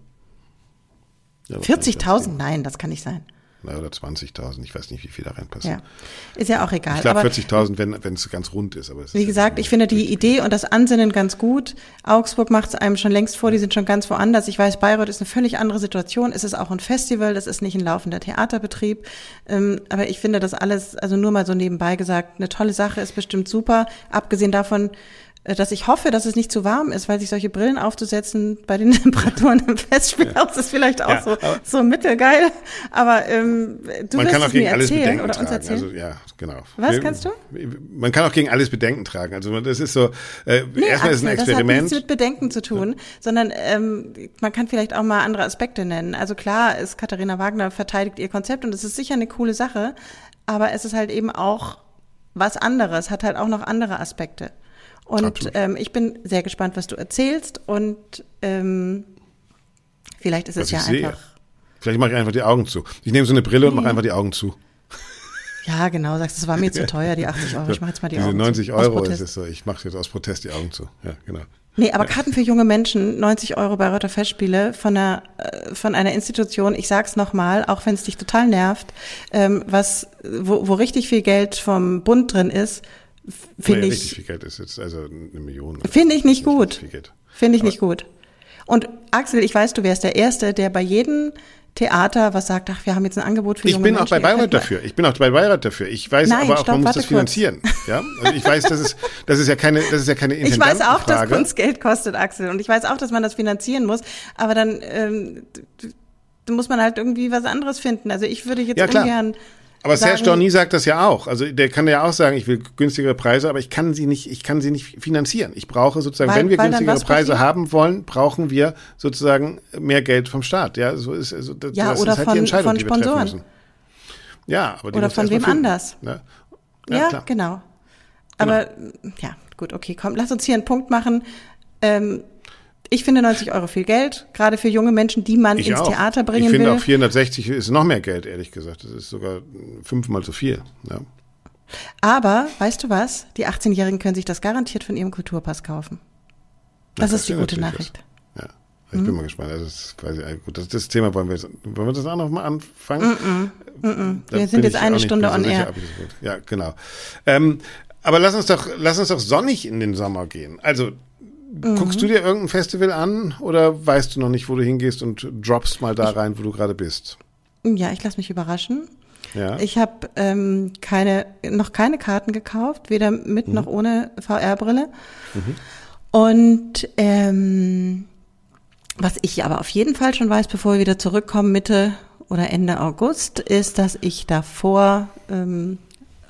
Ja, wahrscheinlich 40.000? Nein, das kann nicht sein. Na, oder 20.000, ich weiß nicht, wie viel da reinpassen. Ja, ist ja auch egal. Ich glaube aber 40.000, wenn wenn es ganz rund ist. Aber es wie gesagt, ich finde die Idee und das Ansinnen ganz gut. Augsburg macht es einem schon längst vor, die sind schon ganz woanders. Ich weiß, Bayreuth ist eine völlig andere Situation. Es ist auch ein Festival, das ist nicht ein laufender Theaterbetrieb. Ähm, aber ich finde das alles, also nur mal so nebenbei gesagt, eine tolle Sache, ist bestimmt super. Abgesehen davon, dass ich hoffe, dass es nicht zu warm ist, weil sich solche Brillen aufzusetzen bei den [laughs] Temperaturen im Festspielhaus ist vielleicht auch Ja, so, so mittelgeil. Aber ähm, du man kann auch gegen alles erzählen Bedenken oder uns tragen. erzählen. Also ja, genau. Was Wir- kannst du? Man kann auch gegen alles Bedenken tragen. Also das ist so. Äh, Nee, erstmal ist ein Axel, Das hat Experiment. nichts mit Bedenken zu tun, sondern ähm, man kann vielleicht auch mal andere Aspekte nennen. Also klar ist Katharina Wagner verteidigt ihr Konzept und es ist sicher eine coole Sache, aber es ist halt eben auch was anderes, hat halt auch noch andere Aspekte. Und ähm, ich bin sehr gespannt, was du erzählst und ähm, vielleicht ist es was ja ich sehe. einfach. Vielleicht mache ich einfach die Augen zu. Ich nehme so eine Brille und mache einfach die Augen zu. Ja, genau, sagst, es war mir zu teuer, die 80 Euro. Ich mache jetzt mal die Diese Augen 90 zu. Euro ist es so. Ich mache jetzt aus Protest die Augen zu. Ja, genau. Nee, aber Karten für junge Menschen, 90 Euro bei Rotter Festspiele von einer, äh, von einer Institution, ich sag's nochmal, auch wenn es dich total nervt, ähm, was, wo, wo richtig viel Geld vom Bund drin ist, finde Naja, richtig ich, viel Geld ist jetzt also eine Million. finde ich nicht gut. Finde ich nicht gut. Und Axel, ich weiß, du wärst der Erste, der bei jedem Theater was sagt, ach, wir haben jetzt ein Angebot für Ich junge bin Menschen. auch bei Bayreuth dafür. Ich bin auch bei Bayreuth dafür. Ich weiß Nein, aber auch, stopp, man muss das kurz. finanzieren. Ja, also ich weiß, das ist das ist ja keine das ist ja keine [laughs] Ich weiß auch, dass Intendantenfrage. Kunst Geld kostet, Axel. Und ich weiß auch, dass man das finanzieren muss. Aber dann ähm, muss man halt irgendwie was anderes finden. Also ich würde jetzt Ja, ungern. Aber Serge sagen- Dorny sagt das ja auch. Also der kann ja auch sagen, ich will günstigere Preise, aber ich kann sie nicht, ich kann sie nicht finanzieren. Ich brauche sozusagen, Weil- wenn wir günstigere Preise passiert? haben wollen, brauchen wir sozusagen mehr Geld vom Staat. Ja, so ist also das, Ja, das oder ist halt von- die Entscheidung, von die wir Sponsoren. Ja, aber die Oder von wem finden. anders. Ja, Ja, ja genau. Aber ja, gut, okay, komm, lass uns hier einen Punkt machen. Ähm, ich finde 90 Euro viel Geld, gerade für junge Menschen, die man Ich ins auch. Theater bringen ich finde will. auch 460 ist noch mehr Geld, ehrlich gesagt. Das ist sogar fünfmal so viel. Ja. Aber, weißt du was? Die 18-Jährigen können sich das garantiert von ihrem Kulturpass kaufen. Das Ja, ist die gute Nachricht. Ja, ich bin mal gespannt. Das ist quasi gut. Das, das Thema wollen wir jetzt, wollen wir das auch noch mal anfangen? Da Wir sind jetzt eine Stunde on air. Ja, genau. Ähm, aber lass uns doch, lass uns doch sonnig in den Sommer gehen. Also Mhm. guckst du dir irgendein Festival an oder weißt du noch nicht, wo du hingehst und droppst mal da rein, wo du gerade bist? Ja, ich lasse mich überraschen. Ja. Ich habe ähm, keine, noch keine Karten gekauft, weder mit Mhm. noch ohne VR-Brille. Und ähm, was ich aber auf jeden Fall schon weiß, bevor wir wieder zurückkommen, Mitte oder Ende August, ist, dass ich davor ähm,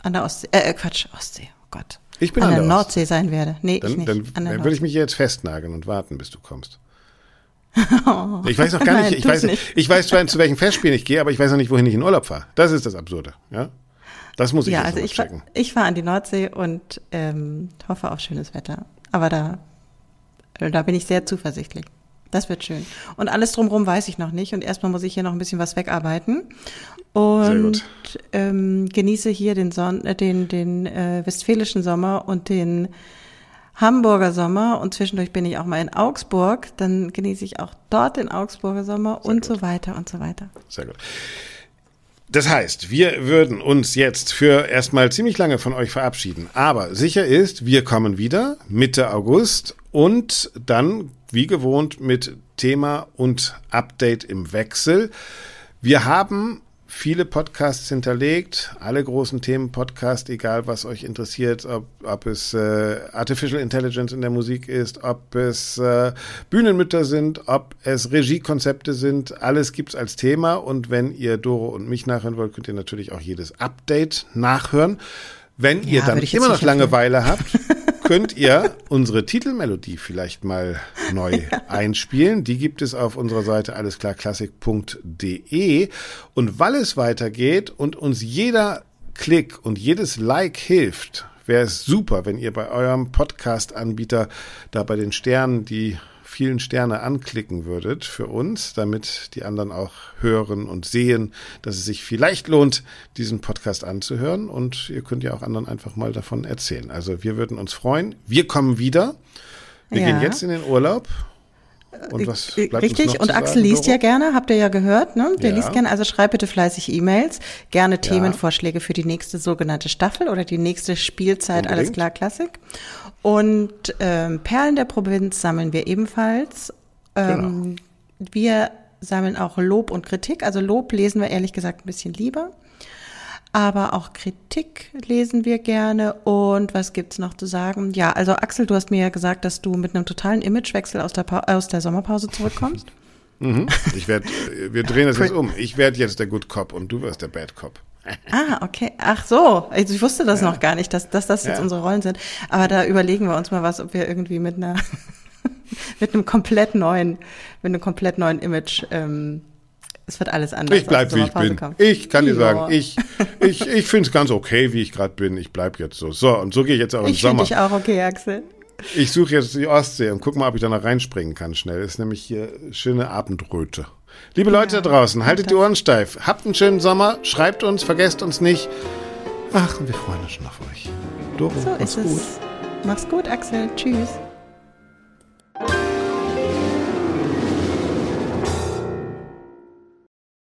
an der Ostsee, äh, Quatsch, Ostsee, oh Gott. Ich bin an an der der Nordsee sein werde. Nee, ich dann, nicht. dann, dann würde ich mich jetzt festnageln und warten, bis du kommst. [laughs] Ich weiß noch gar Nein, nicht, ich tu's weiß, nicht. ich weiß zwar, zu welchen Festspielen ich gehe, aber ich weiß noch nicht, wohin ich in Urlaub fahre. Das ist das Absurde, ja? Das muss ich ja, jetzt also ich, fahr- ich fahre an die Nordsee und ähm, hoffe auf schönes Wetter. Aber da, da bin ich sehr zuversichtlich. Das wird schön. Und alles drumherum weiß ich noch nicht. Und erstmal muss ich hier noch ein bisschen was wegarbeiten. Und ähm, genieße hier den, Son äh, den, den äh, westfälischen Sommer und den Hamburger Sommer. Und zwischendurch bin ich auch mal in Augsburg. Dann genieße ich auch dort den Augsburger Sommer und so weiter und so weiter. Sehr gut. Das heißt, wir würden uns jetzt für erstmal ziemlich lange von euch verabschieden. Aber sicher ist, wir kommen wieder Mitte August und dann, wie gewohnt, mit Thema und Update im Wechsel. Wir haben viele Podcasts hinterlegt, alle großen Themen Podcast, egal was euch interessiert, ob, ob es äh, Artificial Intelligence in der Musik ist, ob es äh, Bühnenmütter sind, ob es Regiekonzepte sind, alles gibt's als Thema und wenn ihr Doro und mich nachhören wollt, könnt ihr natürlich auch jedes Update nachhören. Wenn ihr Ja, dann ich jetzt immer noch. Langeweile habt, [laughs] könnt ihr unsere Titelmelodie vielleicht mal neu [laughs] einspielen. Die gibt es auf unserer Seite allesklarklassik.de. Und weil es weitergeht und uns jeder Klick und jedes Like hilft, wäre es super, wenn ihr bei eurem Podcast-Anbieter da bei den Sternen die vielen Sterne anklicken würdet für uns, damit die anderen auch hören und sehen, dass es sich vielleicht lohnt, diesen Podcast anzuhören. Und ihr könnt ja auch anderen einfach mal davon erzählen. Also wir würden uns freuen. Wir kommen wieder. Wir Ja. gehen jetzt in den Urlaub. Und was Äh, bleibt Richtig, und Axel sagen, liest Doro? ja gerne, habt ihr ja gehört, ne? Der Ja. liest gerne, also schreibt bitte fleißig E-Mails, gerne Themenvorschläge für die nächste sogenannte Staffel oder die nächste Spielzeit, alles Unbedingt. klar, Klassik. Und ähm, Perlen der Provinz sammeln wir ebenfalls. Ähm, Wir sammeln auch Lob und Kritik. Also Lob lesen wir ehrlich gesagt ein bisschen lieber. Aber auch Kritik lesen wir gerne. Und was gibt's noch zu sagen? Ja, also Axel, du hast mir ja gesagt, dass du mit einem totalen Imagewechsel aus der, pa aus der Sommerpause zurückkommst. Mhm. Ich werde, wir drehen das jetzt um. Ich werde jetzt der Good Cop und du wirst der Bad Cop. Ah, okay. Ach so. Also ich wusste das ja. noch gar nicht, dass, dass das jetzt ja. unsere Rollen sind. Aber da überlegen wir uns mal was, ob wir irgendwie mit einer [laughs] mit einem komplett neuen, mit einem komplett neuen Image ähm, es wird alles anders. Ich bleib, wie ich bin. Kommt. Ich kann dir sagen, ich, ich, ich finde es ganz okay, wie ich gerade bin. Ich bleib jetzt so. So, und so gehe ich jetzt auch im ich Sommer. Ich finde dich auch okay, Axel. Ich suche jetzt die Ostsee und guck mal, ob ich da noch reinspringen kann schnell. Ist nämlich hier schöne Abendröte. Liebe Leute ja, da draußen, haltet die Ohren steif. Habt einen schönen Sommer, schreibt uns, vergesst uns nicht. Ach, und wir freuen uns schon auf euch. Doro, so mach's gut. Mach's gut, Axel. Tschüss.